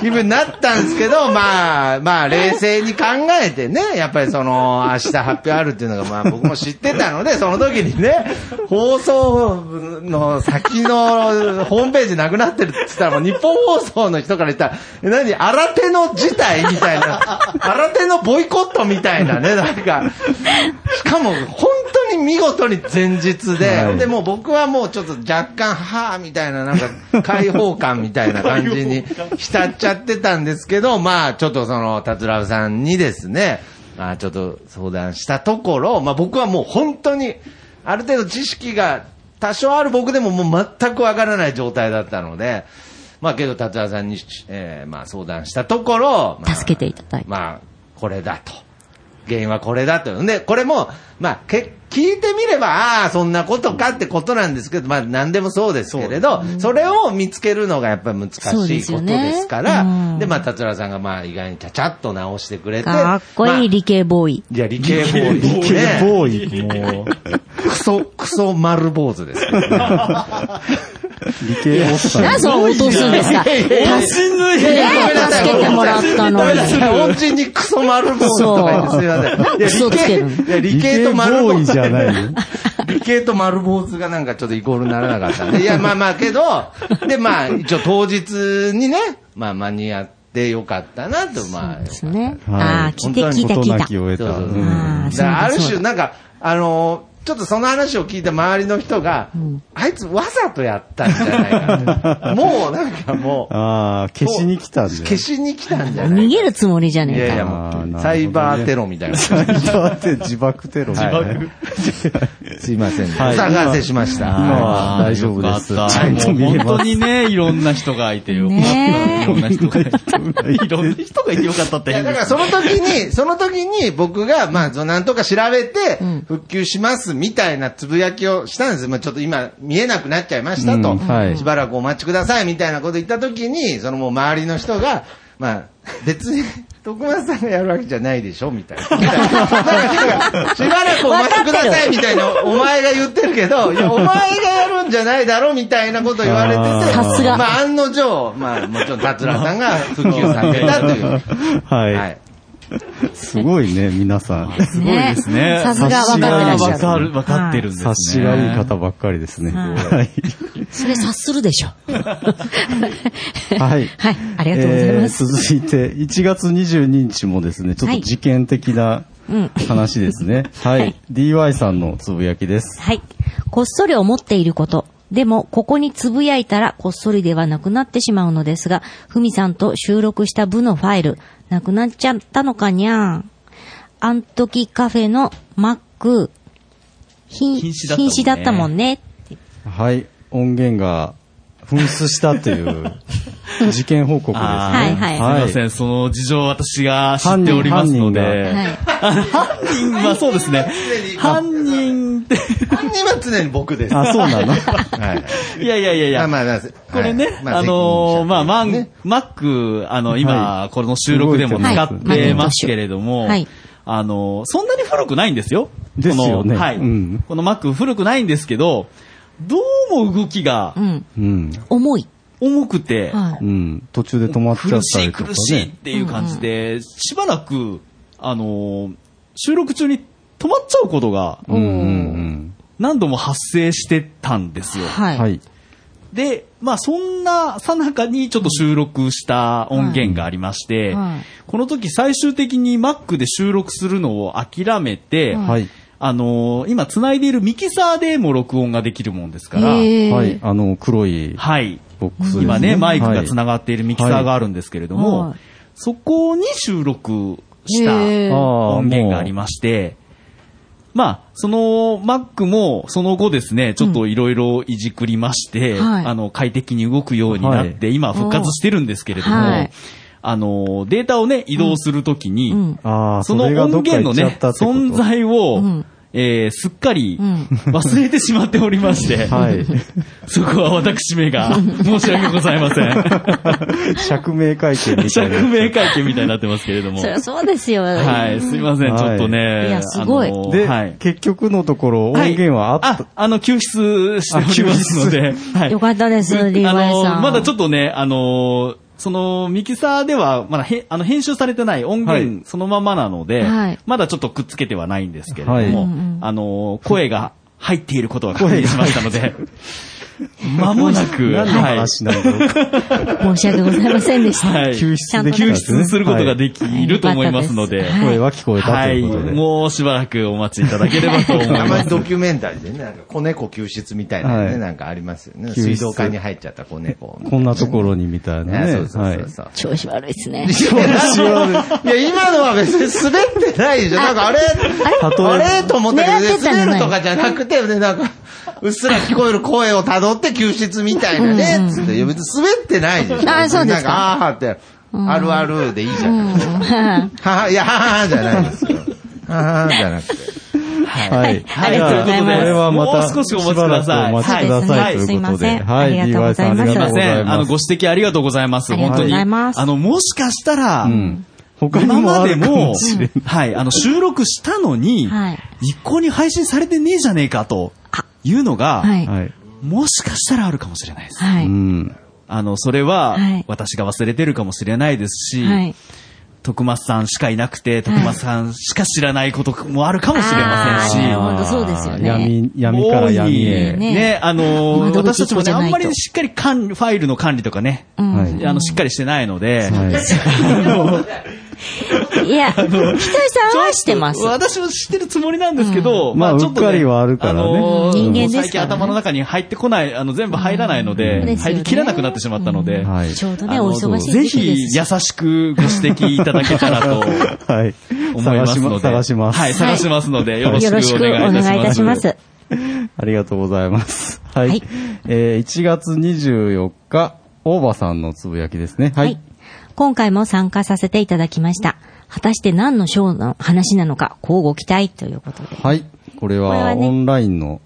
気分になったんですけど、まあ、まあ、冷静に考えてね、やっぱりその、明日発表あるっていうのが、まあ僕も知ってたので、その時にね、放送の先のホームページなくなってるって言ったら、もう日本放送の人から言ったら、何、新手の事態みたいな、新手のボイコットみたいなね、なんか、しかも、本当に見事に前日で、はい、で、もう僕はもうちょっと若干、はぁ、みたいな、なんか、開放感みたいな感じに浸っちゃってたんですけど、まあ、ちょっとその、達郎さんにですね、まあ、ちょっと相談したところ、まあ僕はもう本当に、ある程度知識が多少ある僕でももう全くわからない状態だったので、まあけど達郎さんに、えー、まあ相談したところ、まあ、助けていただいて。まあ、これだと。原因はこれだと。で、これも、まあ、け、聞いてみれば、ああ、そんなことかってことなんですけど、まあ、何でもそうですけれど、それを見つけるのがやっぱり難しいことですから、でねうん、で、まあ、達郎さんがまあ、意外にちゃちゃっと直してくれて。かっこいい理系ボーイ。まあ、いや、理系ボーイ、理系ボーイ。もう、クソ、クソ丸坊主ですね。理系おっさん。何その落とすんですか助けてもらったのに。恩人にクソ丸坊主すみません。クソつけるいや、理系と丸坊主。じゃないよ。理系と丸坊主がなんかちょっとイコールにならなかったんで。いや、まあまあけど、で、まあ、一応当日にね、まあ間に合って、よかったなと、まあ。そうですね。ああ、聞いて聞いた聞いた。そうそうある種、なんか、あのちちょっとその話を聞いた周りの人が、あいつわざとやったんじゃないか。もうなんかもう。ああ、消しに来たんだ消しに来たんじゃない逃げるつもりじゃねえか。いやいや、もう、サイバーテロみたいな。サイバーテ自爆テロ。自爆。すいません。お騒がせしました。今は大丈夫です。ちゃんと見えます。本当にね、いろんな人がいてよかった。いろんな人がいて。いろんな人がいてよかったってだからその時に、その時に僕が、まあ、なんとか調べて、復旧しますみたいなつぶやきをしたんです。まあ、ちょっと今、見えなくなっちゃいましたと。しばらくお待ちくださいみたいなこと言った時に、そのもう周りの人が、まあ、別に、徳松さんがやるわけじゃないでしょみたいな。しばらくお待ちくださいみたいな、お前が言ってるけど、いや、お前がやるんじゃないだろみたいなこと言われてて、さすが。まあ、案の定、まあ、もちろん達郎さんが復旧させたという。はい。はいすごいね、皆さん。すごいですね。さすが分かってらっしゃる。分かる、分かってるんですね。察しがいい方ばっかりですね。はい。それ察するでしょ。はい。はい。ありがとうございます。続いて、1月22日もですね、ちょっと事件的な話ですね。はい。DY さんのつぶやきです。はい。こっそり思っていること。でも、ここにつぶやいたらこっそりではなくなってしまうのですが、ふみさんと収録した部のファイル、なくなっちゃったのかにゃーん。あん時カフェのマック、瀕死だったもんね。はい。音源が紛失したという 事件報告ですね。はいはい。すみません、その事情私が知っておりますので。犯人は そうですね。犯人って。犯人は常に僕です。あ、そうなのはい。いやいやいやいや。まあまあ、これね、あの、まあ、マン、マック、あの、今、この収録でも使ってますけれども、あの、そんなに古くないんですよ。ですよね。はい。このマック古くないんですけど、どうも動きが、うん。重い。重くて、うん、途中で止まっちゃったりとか、ね、苦しい苦しいっていう感じで、うん、しばらく、あのー、収録中に止まっちゃうことが、何度も発生してたんですよ。はい。で、まあそんなさなかにちょっと収録した音源がありまして、はい、この時最終的に Mac で収録するのを諦めて、はい、あのー、今繋いでいるミキサーでも録音ができるもんですから、はい、あの、黒い、はい。ボックス、ね、今ね、マイクが繋がっているミキサーがあるんですけれども、はい、そこに収録した音源がありまして、まあ、その Mac もその後ですね、ちょっといろいろいじくりまして、うんあの、快適に動くようになって、今復活してるんですけれども、あの、データをね、移動するときに、うん。その音源のね、存在を、えー、すっかり忘れてしまっておりまして、はい、そこは私めが申し訳ございません。釈明会見みたいな。釈明会見みたいになってますけれども。そりゃそうですよ。はい、すいません、ちょっとね。いや、すごい。で、はい、結局のところ音源はあった、あ、あの、救出しておりますので。はい、よかったです、リーバイさん。まだちょっとね、あのそのミキサーではまだへあの編集されてない音源そのままなので、はい、まだちょっとくっつけてはないんですけれども、はい、あの声が入っていることは確認しましたので、まもなく、何の話なんだろう 申し訳ございませんでした。はい。救出でき救出することができると思いますので。声は聞こえたということで。もうしばらくお待ちいただければと思います。たまにドキュメンタリーでね、なんか子猫救出みたいなね、なんかありますよね。水道管に入っちゃった子猫。こんなところにみたいなね。そうそうそう。調子悪いですね。調子悪い。いや、今のは別に滑ってないでしょ。なんかあれ、あれ？と思ったけど、滑るとかじゃなくて、なんか、うっすら聞こえる声を辿って救出みたいなね、つって、別に滑ってないでしょ。あ、そうですか。ああって、あるあるでいいじゃん。はは、いや、ははじゃないですよ。ははじゃなくて。はい。はい。ということで、これはまた、もう少しお待ちください。お待ちください。ということで。はい。DY さん、ありがとうございます。すいません。あの、ご指摘ありがとうございます。本当に。あの、もしかしたら、他今までも、はい、あの、収録したのに、一向に配信されてねえじゃねえかと。いうのが、はい、もしかしたらあるかもしれないです。はい、あの、それは、私が忘れてるかもしれないですし、はい、徳松さんしかいなくて、徳松さんしか知らないこともあるかもしれませんし。本当そうですよね。闇、闇から闇へ。ね、ね、あの、私たちもね、あんまりしっかり管ファイルの管理とかね、うん、あの、しっかりしてないので、はい、いや、ひとりさんはしてます。私も知ってるつもりなんですけど、まあちょっと、うっかりはあるからねのー人間ですからね最近頭の中に入ってこない、あの、全部入らないのうんで、ですよね入りきらなくなってしまったので、はい。ちょうどね、あのお忙しいぜひ時期です優しくご指摘いただけたらと はい。思いますので。探します。はい、探しますので、よろしくおよろしくお願いいたします。願いいたします。ありがとうございます。はい。はいえー1月24日、大場さんのつぶやきですね。ははいい。。今回も参加させていただきました。果たして何のショーの話なのか、交互期待ということで。はい。これはこれはねオンラインの、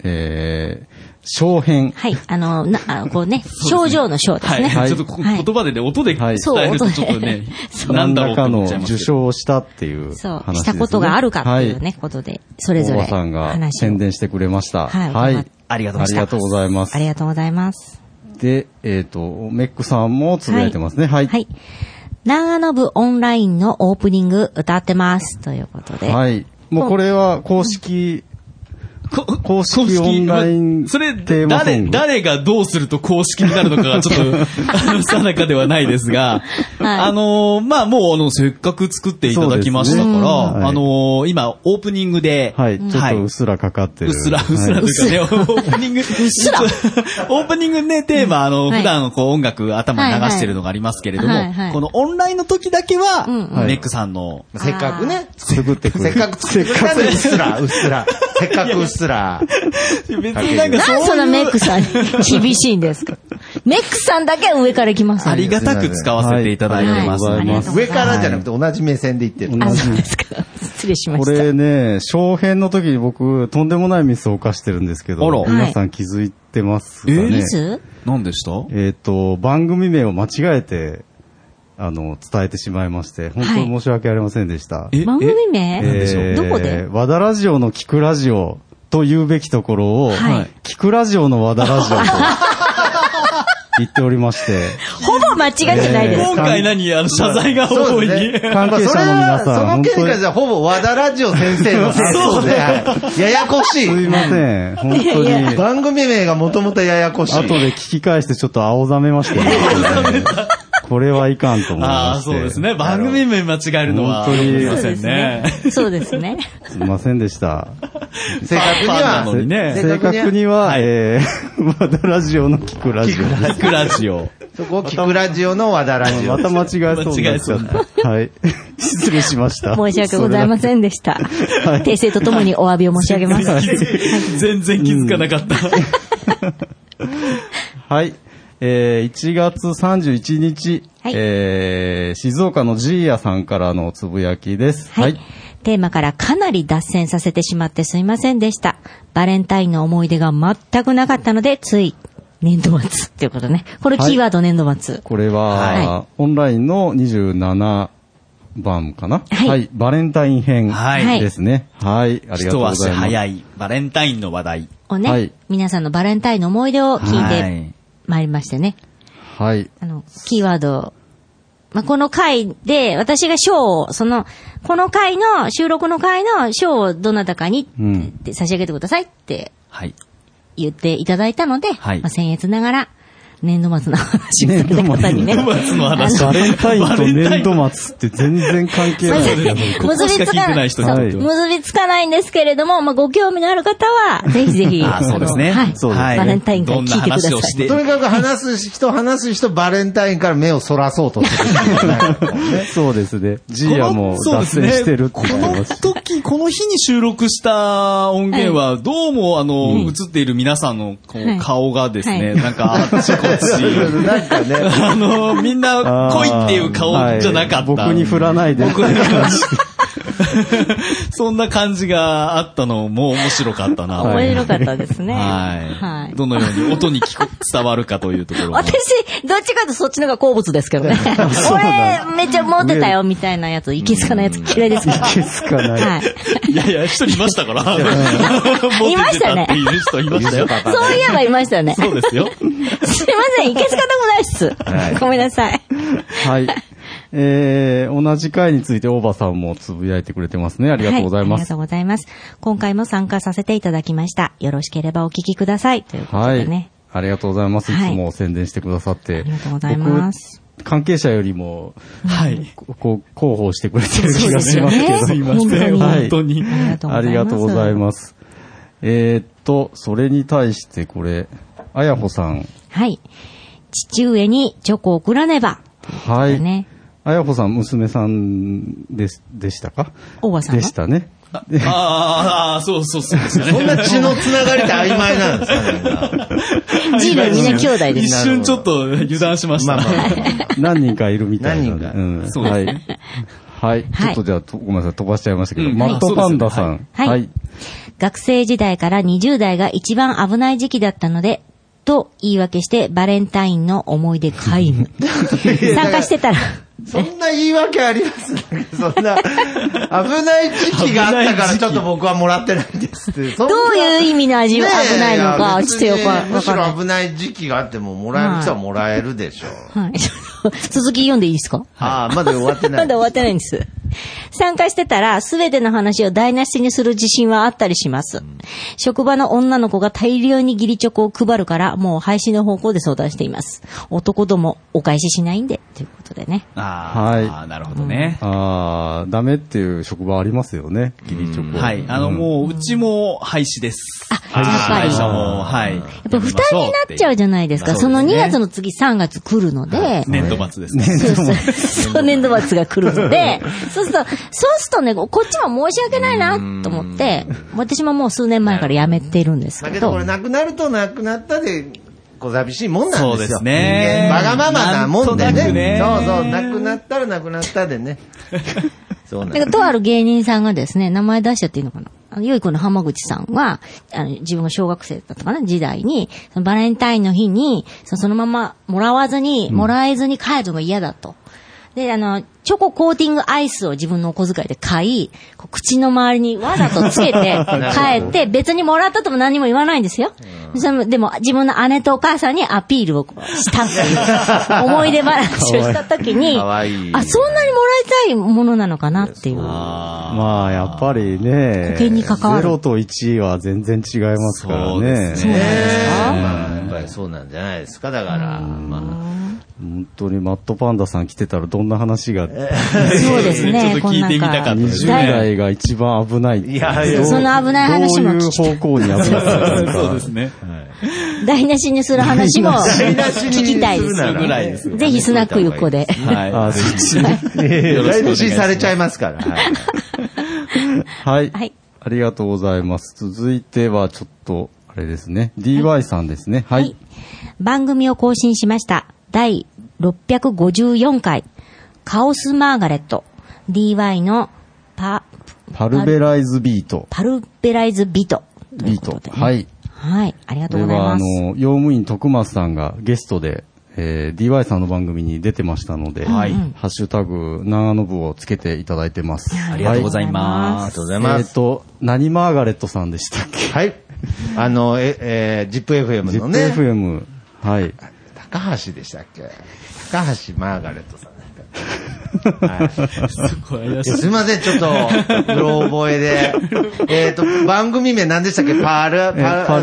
えー、小編。はい。あの、な、あこう ね、症状の症ですはい、ね。はいちょっとこはい言葉でね、音で伝はいえるとちょっとね、そう なんだろうと何らかの思っちゃいますけど受賞をしたっていうそう、話です、ね。したことがあるかっていうはね、ことで、それぞれ大場さんが話を宣伝してくれました。はいはい。ありがとうございますありがとうございますあ。りがとうございます。で、えっ、と、メックさんもつぶやいてますね。はい。はい。長野部オンラインのオープニング歌ってます。ということで。はい。もうこれは公式、こ公式オンラインそれ、テーマソン誰、グ？誰がどうすると公式になるのかがちょっと、あの、定かではないですが、はい。あのー、まあ、もう、あの、せっかく作っていただきましたから、あのー、今、オープニングで、はい。ちょっとうっすらかかってる。うっすら、うっすらというかね、オープニング、うっすら。オープニングね、テーマ、あの、はい。普段こう音楽頭に流してるのがありますけれどもこのオンラインの時だけは、うんうん。メックさんの、せっかくね。作ってくれる。せっかく作ってくれうっすら、うっすら。せっかくうっすら。別になんかそういう、なんでそんなメックさんに厳しいんですか？メックさんだけ上から来ますありがたく使わせていただいてます。上からじゃなくて同じ目線で言ってる。あ、同じそうですか。失礼しまこした。れね、小編の時に僕、とんでもない。ミスを犯してるんです？けど、皆さん気づいてますかね。ミス何でした？えっ、と、番組名を間違えて、あの、伝えてしまいまして、本当に申し訳ありませんでした。え番組名？えーどこで？和田ラジオの聞くラジオと言うべきところを、はい聞くラジオの和田ラジオと 言っておりまして、ほぼ間違ってないです。今回何あの、謝罪が多い。ね関係者の皆さん、その本当に件に関してはほぼ和田ラジオ先生のせいそうで、はいややこしい。すいません。本当に。番組名がもともとややこしい。後で聞き返してちょっと青ざめましたね。これはいかんと思いああ、まして。そうですね。番組名間違えるのは、本当にすいませんそうですねね。。そうですね。すいませんでした。正確にパンなはのにね正確には、はいえー、和田ラジオの聞くラジオ。聞くラジオ。そこ、聞くラジオの和田ラジオま。た間違えそうになっちゃった。はい。失礼しました。申し訳ございませんでした。訂正とともにお詫びを申し上げます。全然気づかなかった。はい。えー、1月31日、はいえー、静岡のジーヤさんからのつぶやきです。はい。テーマからかなり脱線させてしまってすいませんでした。バレンタインの思い出が全くなかったので、つい、年度末っていうことね。これキーワード年度末。これは、はオンラインの27番かな？はいバレンタイン編はいですね。はい。ありがとう一足ございます。早いバレンタインの話題。をね、はい皆さんのバレンタインの思い出を聞いはていまいりましてね。はい。あの、キーワード、まあ、この回で、私が賞を、その、この回の、収録の回の賞をどなたかに、うんって差し上げてくださいってはい。言っていただいたので、はいまあ、僭越ながら、年度末の話をされた方にね。年度末の話バレンタインと年度末って全然関係ない。結びここしか聞いてない人に結びつかないんですけれども、まあ、ご興味のある方は、ぜひぜひ、あそうですね。はい。バレンタイン会どんな聞いてください話をしてとにかく話す人、話す人、バレンタインから目をそらそうと。そうですね。ジーヤも脱線してるってこの。時、この日に収録した音源は、どうも、あの、映っている皆さんの顔がですね、はいなんかあっちこっち、なんかね、あの、みんな来いっていう顔じゃなかった。はい僕に振らないで。僕に そんな感じがあったのも面白かったな。はい面白かったですね。はい。はい。どのように音に聞こ伝わるかというところが。私、どっちかとそっちの方が好物ですけどね。俺、めっちゃ持ってたよ、みたいなやつ、いけすかないやつ嫌いですから。いけすかないはい。いやいや、一人いましたから。いましたねいう人いましたよ。そういえばいましたね。そうですよ。すいません、いけすかたくないっす。ごめんなさい。はい。えー、同じ回について大場さんもつぶやいてくれてますね。ありがとうございます。はありがとうございます。今回も参加させていただきました。よろしければお聞きください。ということはい。でね。ありがとうございます。いはいつも宣伝してくださって。ありがとうございます僕。関係者よりも、はい。こう、広報してくれてる気がしますけど。すいません。本当に。ありがとうございます。えっと、それに対してこれ、あやほさん。はい。父上にチョコを送らねば。はい。ね。あやほさん、娘さんででしたか？大和さんでしたね。ああ、そうそうそうですね。そんな血のつながりって曖昧なんですかジーみんな兄弟です。一瞬ちょっと油断しました。まあまあ、何人かいるみたいな。何人か。うん、そうはい。はい。ちょっとじゃあ、ごめんなさい、飛ばしちゃいましたけど、マットパンダさん。はい。学生時代から20代が一番危ない時期だったので、と言い訳してバレンタインの思い出皆無。参加してたらそんな言い訳あります？そんな、危ない時期があったからちょっと僕はもらってないんですって。どういう意味の味は危ないのか、ちょっとよくわかんない。むしろ危ない時期があってももらえる人はもらえるでしょう。はい。続き読んでいいですか？ああ、まだ終わってない。まだ終わってないんです。参加してたら、すべての話を台無しにする自信はあったりします。うん、職場の女の子が大量に義理チョコを配るから、もう廃止の方向で相談しています。男ども、お返ししないんで、ということでね。ああ、はい、なるほどね。うん、ああ、ダメっていう職場ありますよね、義理チョコ。はい。あの、もう、うちも廃止です。あ、やっぱり。はい。やっぱ負担になっちゃうじゃないですか。その2月の次3月来るので。年度末ですね。そうそう。そう、年度末が来るので、そうすると、そうするとね、こっちも申し訳ないなと思って、私ももう数年前からやめてるんですけど。だけどこれなくなるとなくなったで、小寂しいもんなんですよ。そうですね。わがままなもんでね。ねそうそう、なくなったらなくなったでね。そうなんとある芸人さんがですね、名前出しちゃっていいのかな？あの、よい子の浜口さんは、あの、自分が小学生だったかな？時代に、そのバレンタインの日に、そのままもらわずに、もらえずに帰るのが嫌だと。で、あの、チョココーティングアイスを自分のお小遣いで買い、口の周りにわざとつけて、帰って、別にもらったとも何も言わないんですよ。でも、自分の姉とお母さんにアピールをしたっていう、思い出話をしたときに、あ、そんなにもらいたいものなのかなっていう。まあ、やっぱりね、保険に関わる。0と1は全然違いますからね。そうですね。やっぱりそうなんじゃないですか、だから。まあ本当にマットパンダさん来てたらどんな話が？そうですね。ちょっと聞いてみたかったですね。20代が一番危ない。いやいや、その危ない話もどういう方向に危ないそうですね。台無しにする話も聞きたいです。ぐらいです。ぜひスナック横で。はい。あ、そっち。台無しされちゃいますから。はい。はい。ありがとうございます。続いてはちょっと、あれですね。DY さんですね。はい。番組を更新しました。第654回、カオスマーガレット、DY のパ、パルベライズビート。パルベライズビート。ビート。はい。はい。ありがとうございます。これは、あの、用務員徳松さんがゲストで、えー、DY さんの番組に出てましたので、はい、ハッシュタグ、長野部をつけていただいてます。ありがとうございます。ありがとうございます。えっ、と、何マーガレットさんでしたっけ？はい。あの、え、えー、ZIPFM のね。ZIPFM。はい。高橋でしたっけ？高橋マーガレットさん。はい、すごいません、ちょっと、うろ覚えで。えっと、番組名何でしたっけ？パール、パール、パ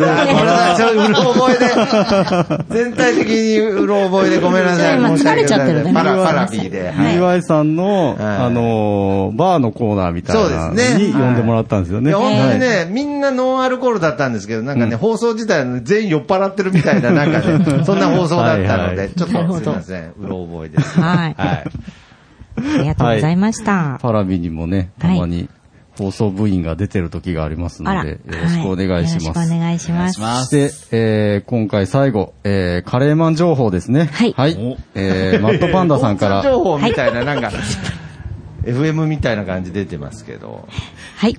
ール、うろ覚えで。全体的にうろ覚えでごめんなさい。今疲れちゃってるね。パラ、 Paravi で。岩井さんの、あの、バーのコーナーみたいなのに呼んでもらったんですよね。本当にね、みんなノンアルコールだったんですけど、なんかね、放送自体全員酔っ払ってるみたいな、なんかね、そんな放送だったので、ちょっとすいません、うろ覚えです。はい。はい。ありがとうございました。はい、パラビにもね、たまに放送部員が出てる時がありますので、よろしくお願いします。よろしくお願いします。そして、えー、今回最後、えー、カレーマン情報ですね。はい。はい。えー、マットパンダさんから。情報みたいな、なんか、FM みたいな感じ出てますけど。はい。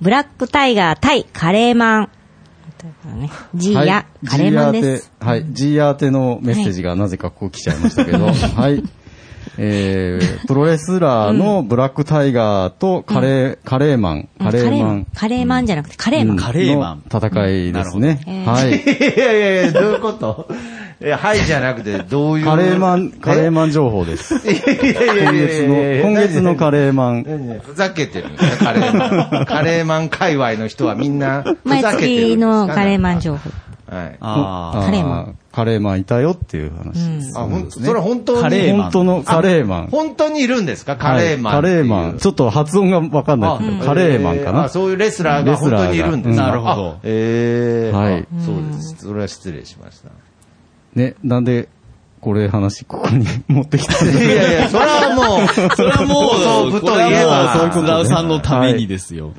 ブラックタイガー対カレーマン。ね、G や、カレーマンです。はい、G アーテのメッセージがなぜかこう来ちゃいましたけど、はい。えー、プロレスラーのブラックタイガーとカレー、カレーマン、カレーマン。カレーマンじゃなくてカレーマン。カレーマン。戦いですね。はい。いやいやいや、どういうこと？え、はいじゃなくて、どういう？カレーマン、カレーマン情報です。いやいやいや今月の、今月のカレーマン。ふざけてるんですね、カレーマン。カレーマン界隈の人はみんな、ふざけてる毎月のカレーマン情報。はい。あカレーマン。カレーマンいたよっていう話です。あ、ほん、それ本当に？本当のカレーマン。本当にいるんですか？カレーマン。カレーマン。ちょっと発音がわかんないけど、カレーマンかな？そういうレスラーが本当にいるんですなるほど。ええ。はい。そうです。それは失礼しました。ね、なんで、これ話、ここに持ってきたいやいや、それはもう、それはもう、そう、といえば、そういうこと。さんのためにですよ。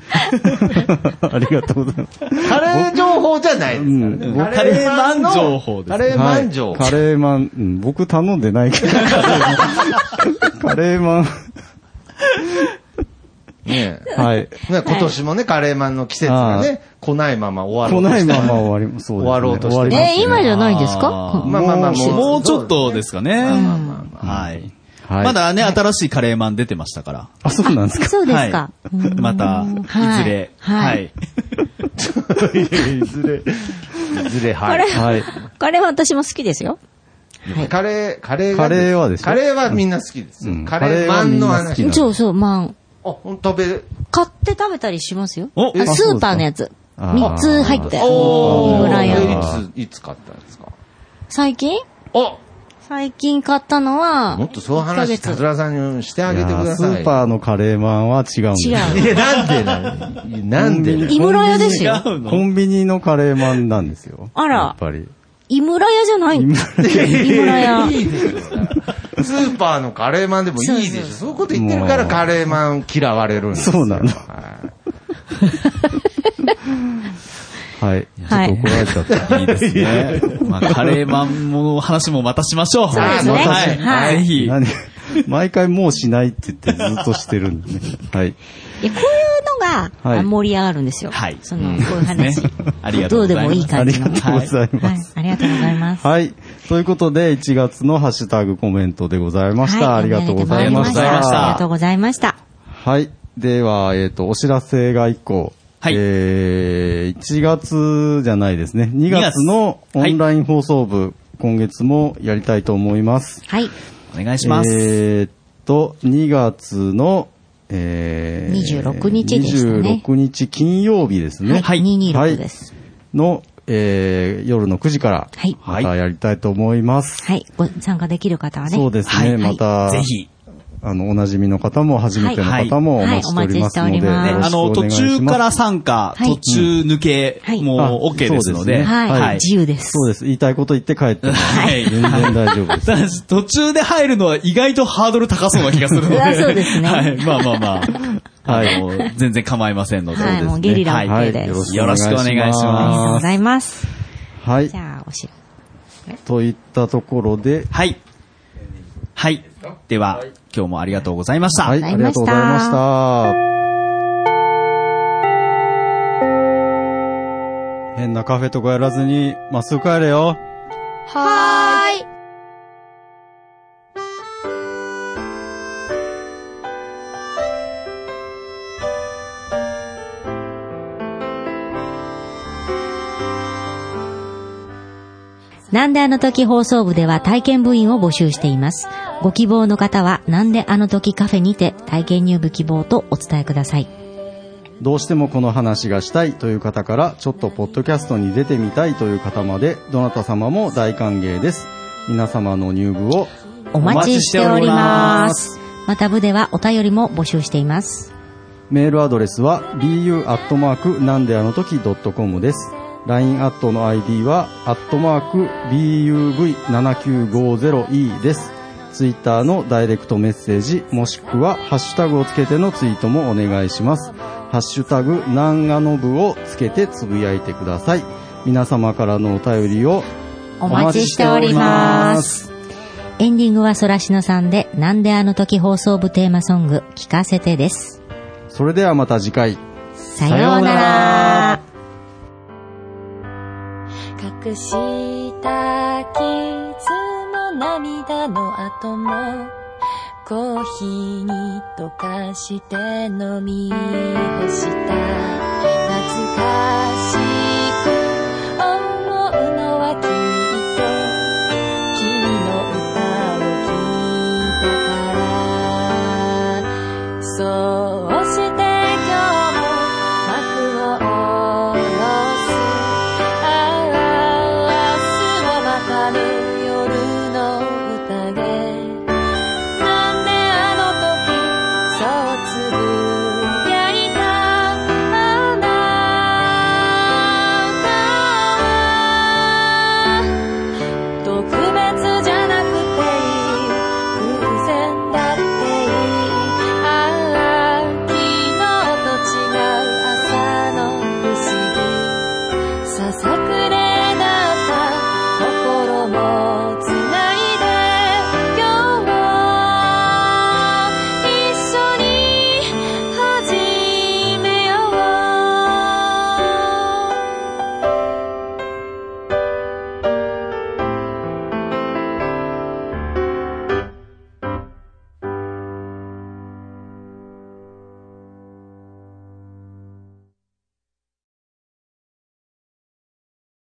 ありがとうございます。カレー情報じゃないですカレーマン情報です。カレーマン情報。カレーマン、僕頼んでないけど。カレーマン。ねはい。今年もね、カレーマンの季節がね、来ないまま終わろうと来ないまま終わり、そう終わろうとして。え、今じゃないですか？まあまあまあ、もうちょっとですかね。はい。まだね、新しいカレーマン出てましたから。あ、そうなんですか？そうですか。また、いずれ。はい。いずれ。いずれ、はい。はい。カレーは私も好きですよ。カレー、カレーカレーはですカレーはみんな好きですカレーマンの話。そうそう、マン。あ、食べ買って食べたりしますよ。スーパーのやつ。三つ入って。おー。いつ、いつ買ったんですか？最近？あ最近買ったのは、もっとそういう話、たずらさんにしてあげてください。スーパーのカレーマンは違うんです違う。いや、なんでなんなんで井村屋ですよ。コンビニのカレーマンなんですよ。あら。やっぱり。井村屋じゃない井村屋。いいですよ。スーパーのカレーマンでもいいでしょ。そういうこと言ってるからカレーマン嫌われるんですよ。そうなの。はい。ちょっと怒られちゃった。いいですね。まあ、カレーマンの話もまたしましょう。そうですね。はい。ぜひ。毎回もうしないって言ってずっとしてるんでね。はい。こういうのが盛り上がるんですよ。はい。その、こういう話。ありがとうございます。どうでもいい感じの。ありがとうございます。ありがとうございます。はい。ということで、1月のハッシュタグコメントでございました。ありがとうございました。ありがとうございました。はい。では、えっと、お知らせが1個。はい。えー、1月じゃないですね。2月のオンライン放送部、今月もやりたいと思います。はい。お願いします。えー、っと、2月のえー、26日でしたね。26日金曜日ですね。はい、226です。の、えー、夜の9時から、はい。またやりたいと思います。はい。ご参加できる方はね。そうですね。はい、また、ぜひ。あの、おなじみの方も初めての方もお待ちしておりますので、はいはい、あの、途中から参加、途中抜け、もう OK ですので、はい、自由です。そうです。言いたいこと言って帰ってはい。全然大丈夫です。途中で入るのは意外とハードル高そうな気がするので。そうですね。はい。まあまあまあ。はい。もう全然構いませんので。はい、もうゲリラ OK です。よろしくお願いします。ありがとうございます。はい。じゃあ、おしといったところで。はい。はい。では、今日もありがとうございました。はい、ありがとうございました。変なカフェとかやらずに、まっすぐ帰れよ。はーい。なんであの時放送部では体験部員を募集しています。ご希望の方は、なんであの時カフェにて体験入部希望とお伝えください。どうしてもこの話がしたいという方から、ちょっとポッドキャストに出てみたいという方まで、どなた様も大歓迎です。皆様の入部をお待ちしております。また部ではお便りも募集しています。メールアドレスは bu なんであの時 .com です。LINE アットの ID は、アットマーク BUV7950E です。ツイッターのダイレクトメッセージ、もしくはハッシュタグをつけてのツイートもお願いします。ハッシュタグ、南アノブをつけてつぶやいてください。皆様からのお便りをお待ちしております。エンディングはソラシノさんで、なんであの時放送部テーマソング、聞かせてです。それではまた次回。さようなら。くした傷涙の後もコーヒーに溶かして飲み干した。懐かし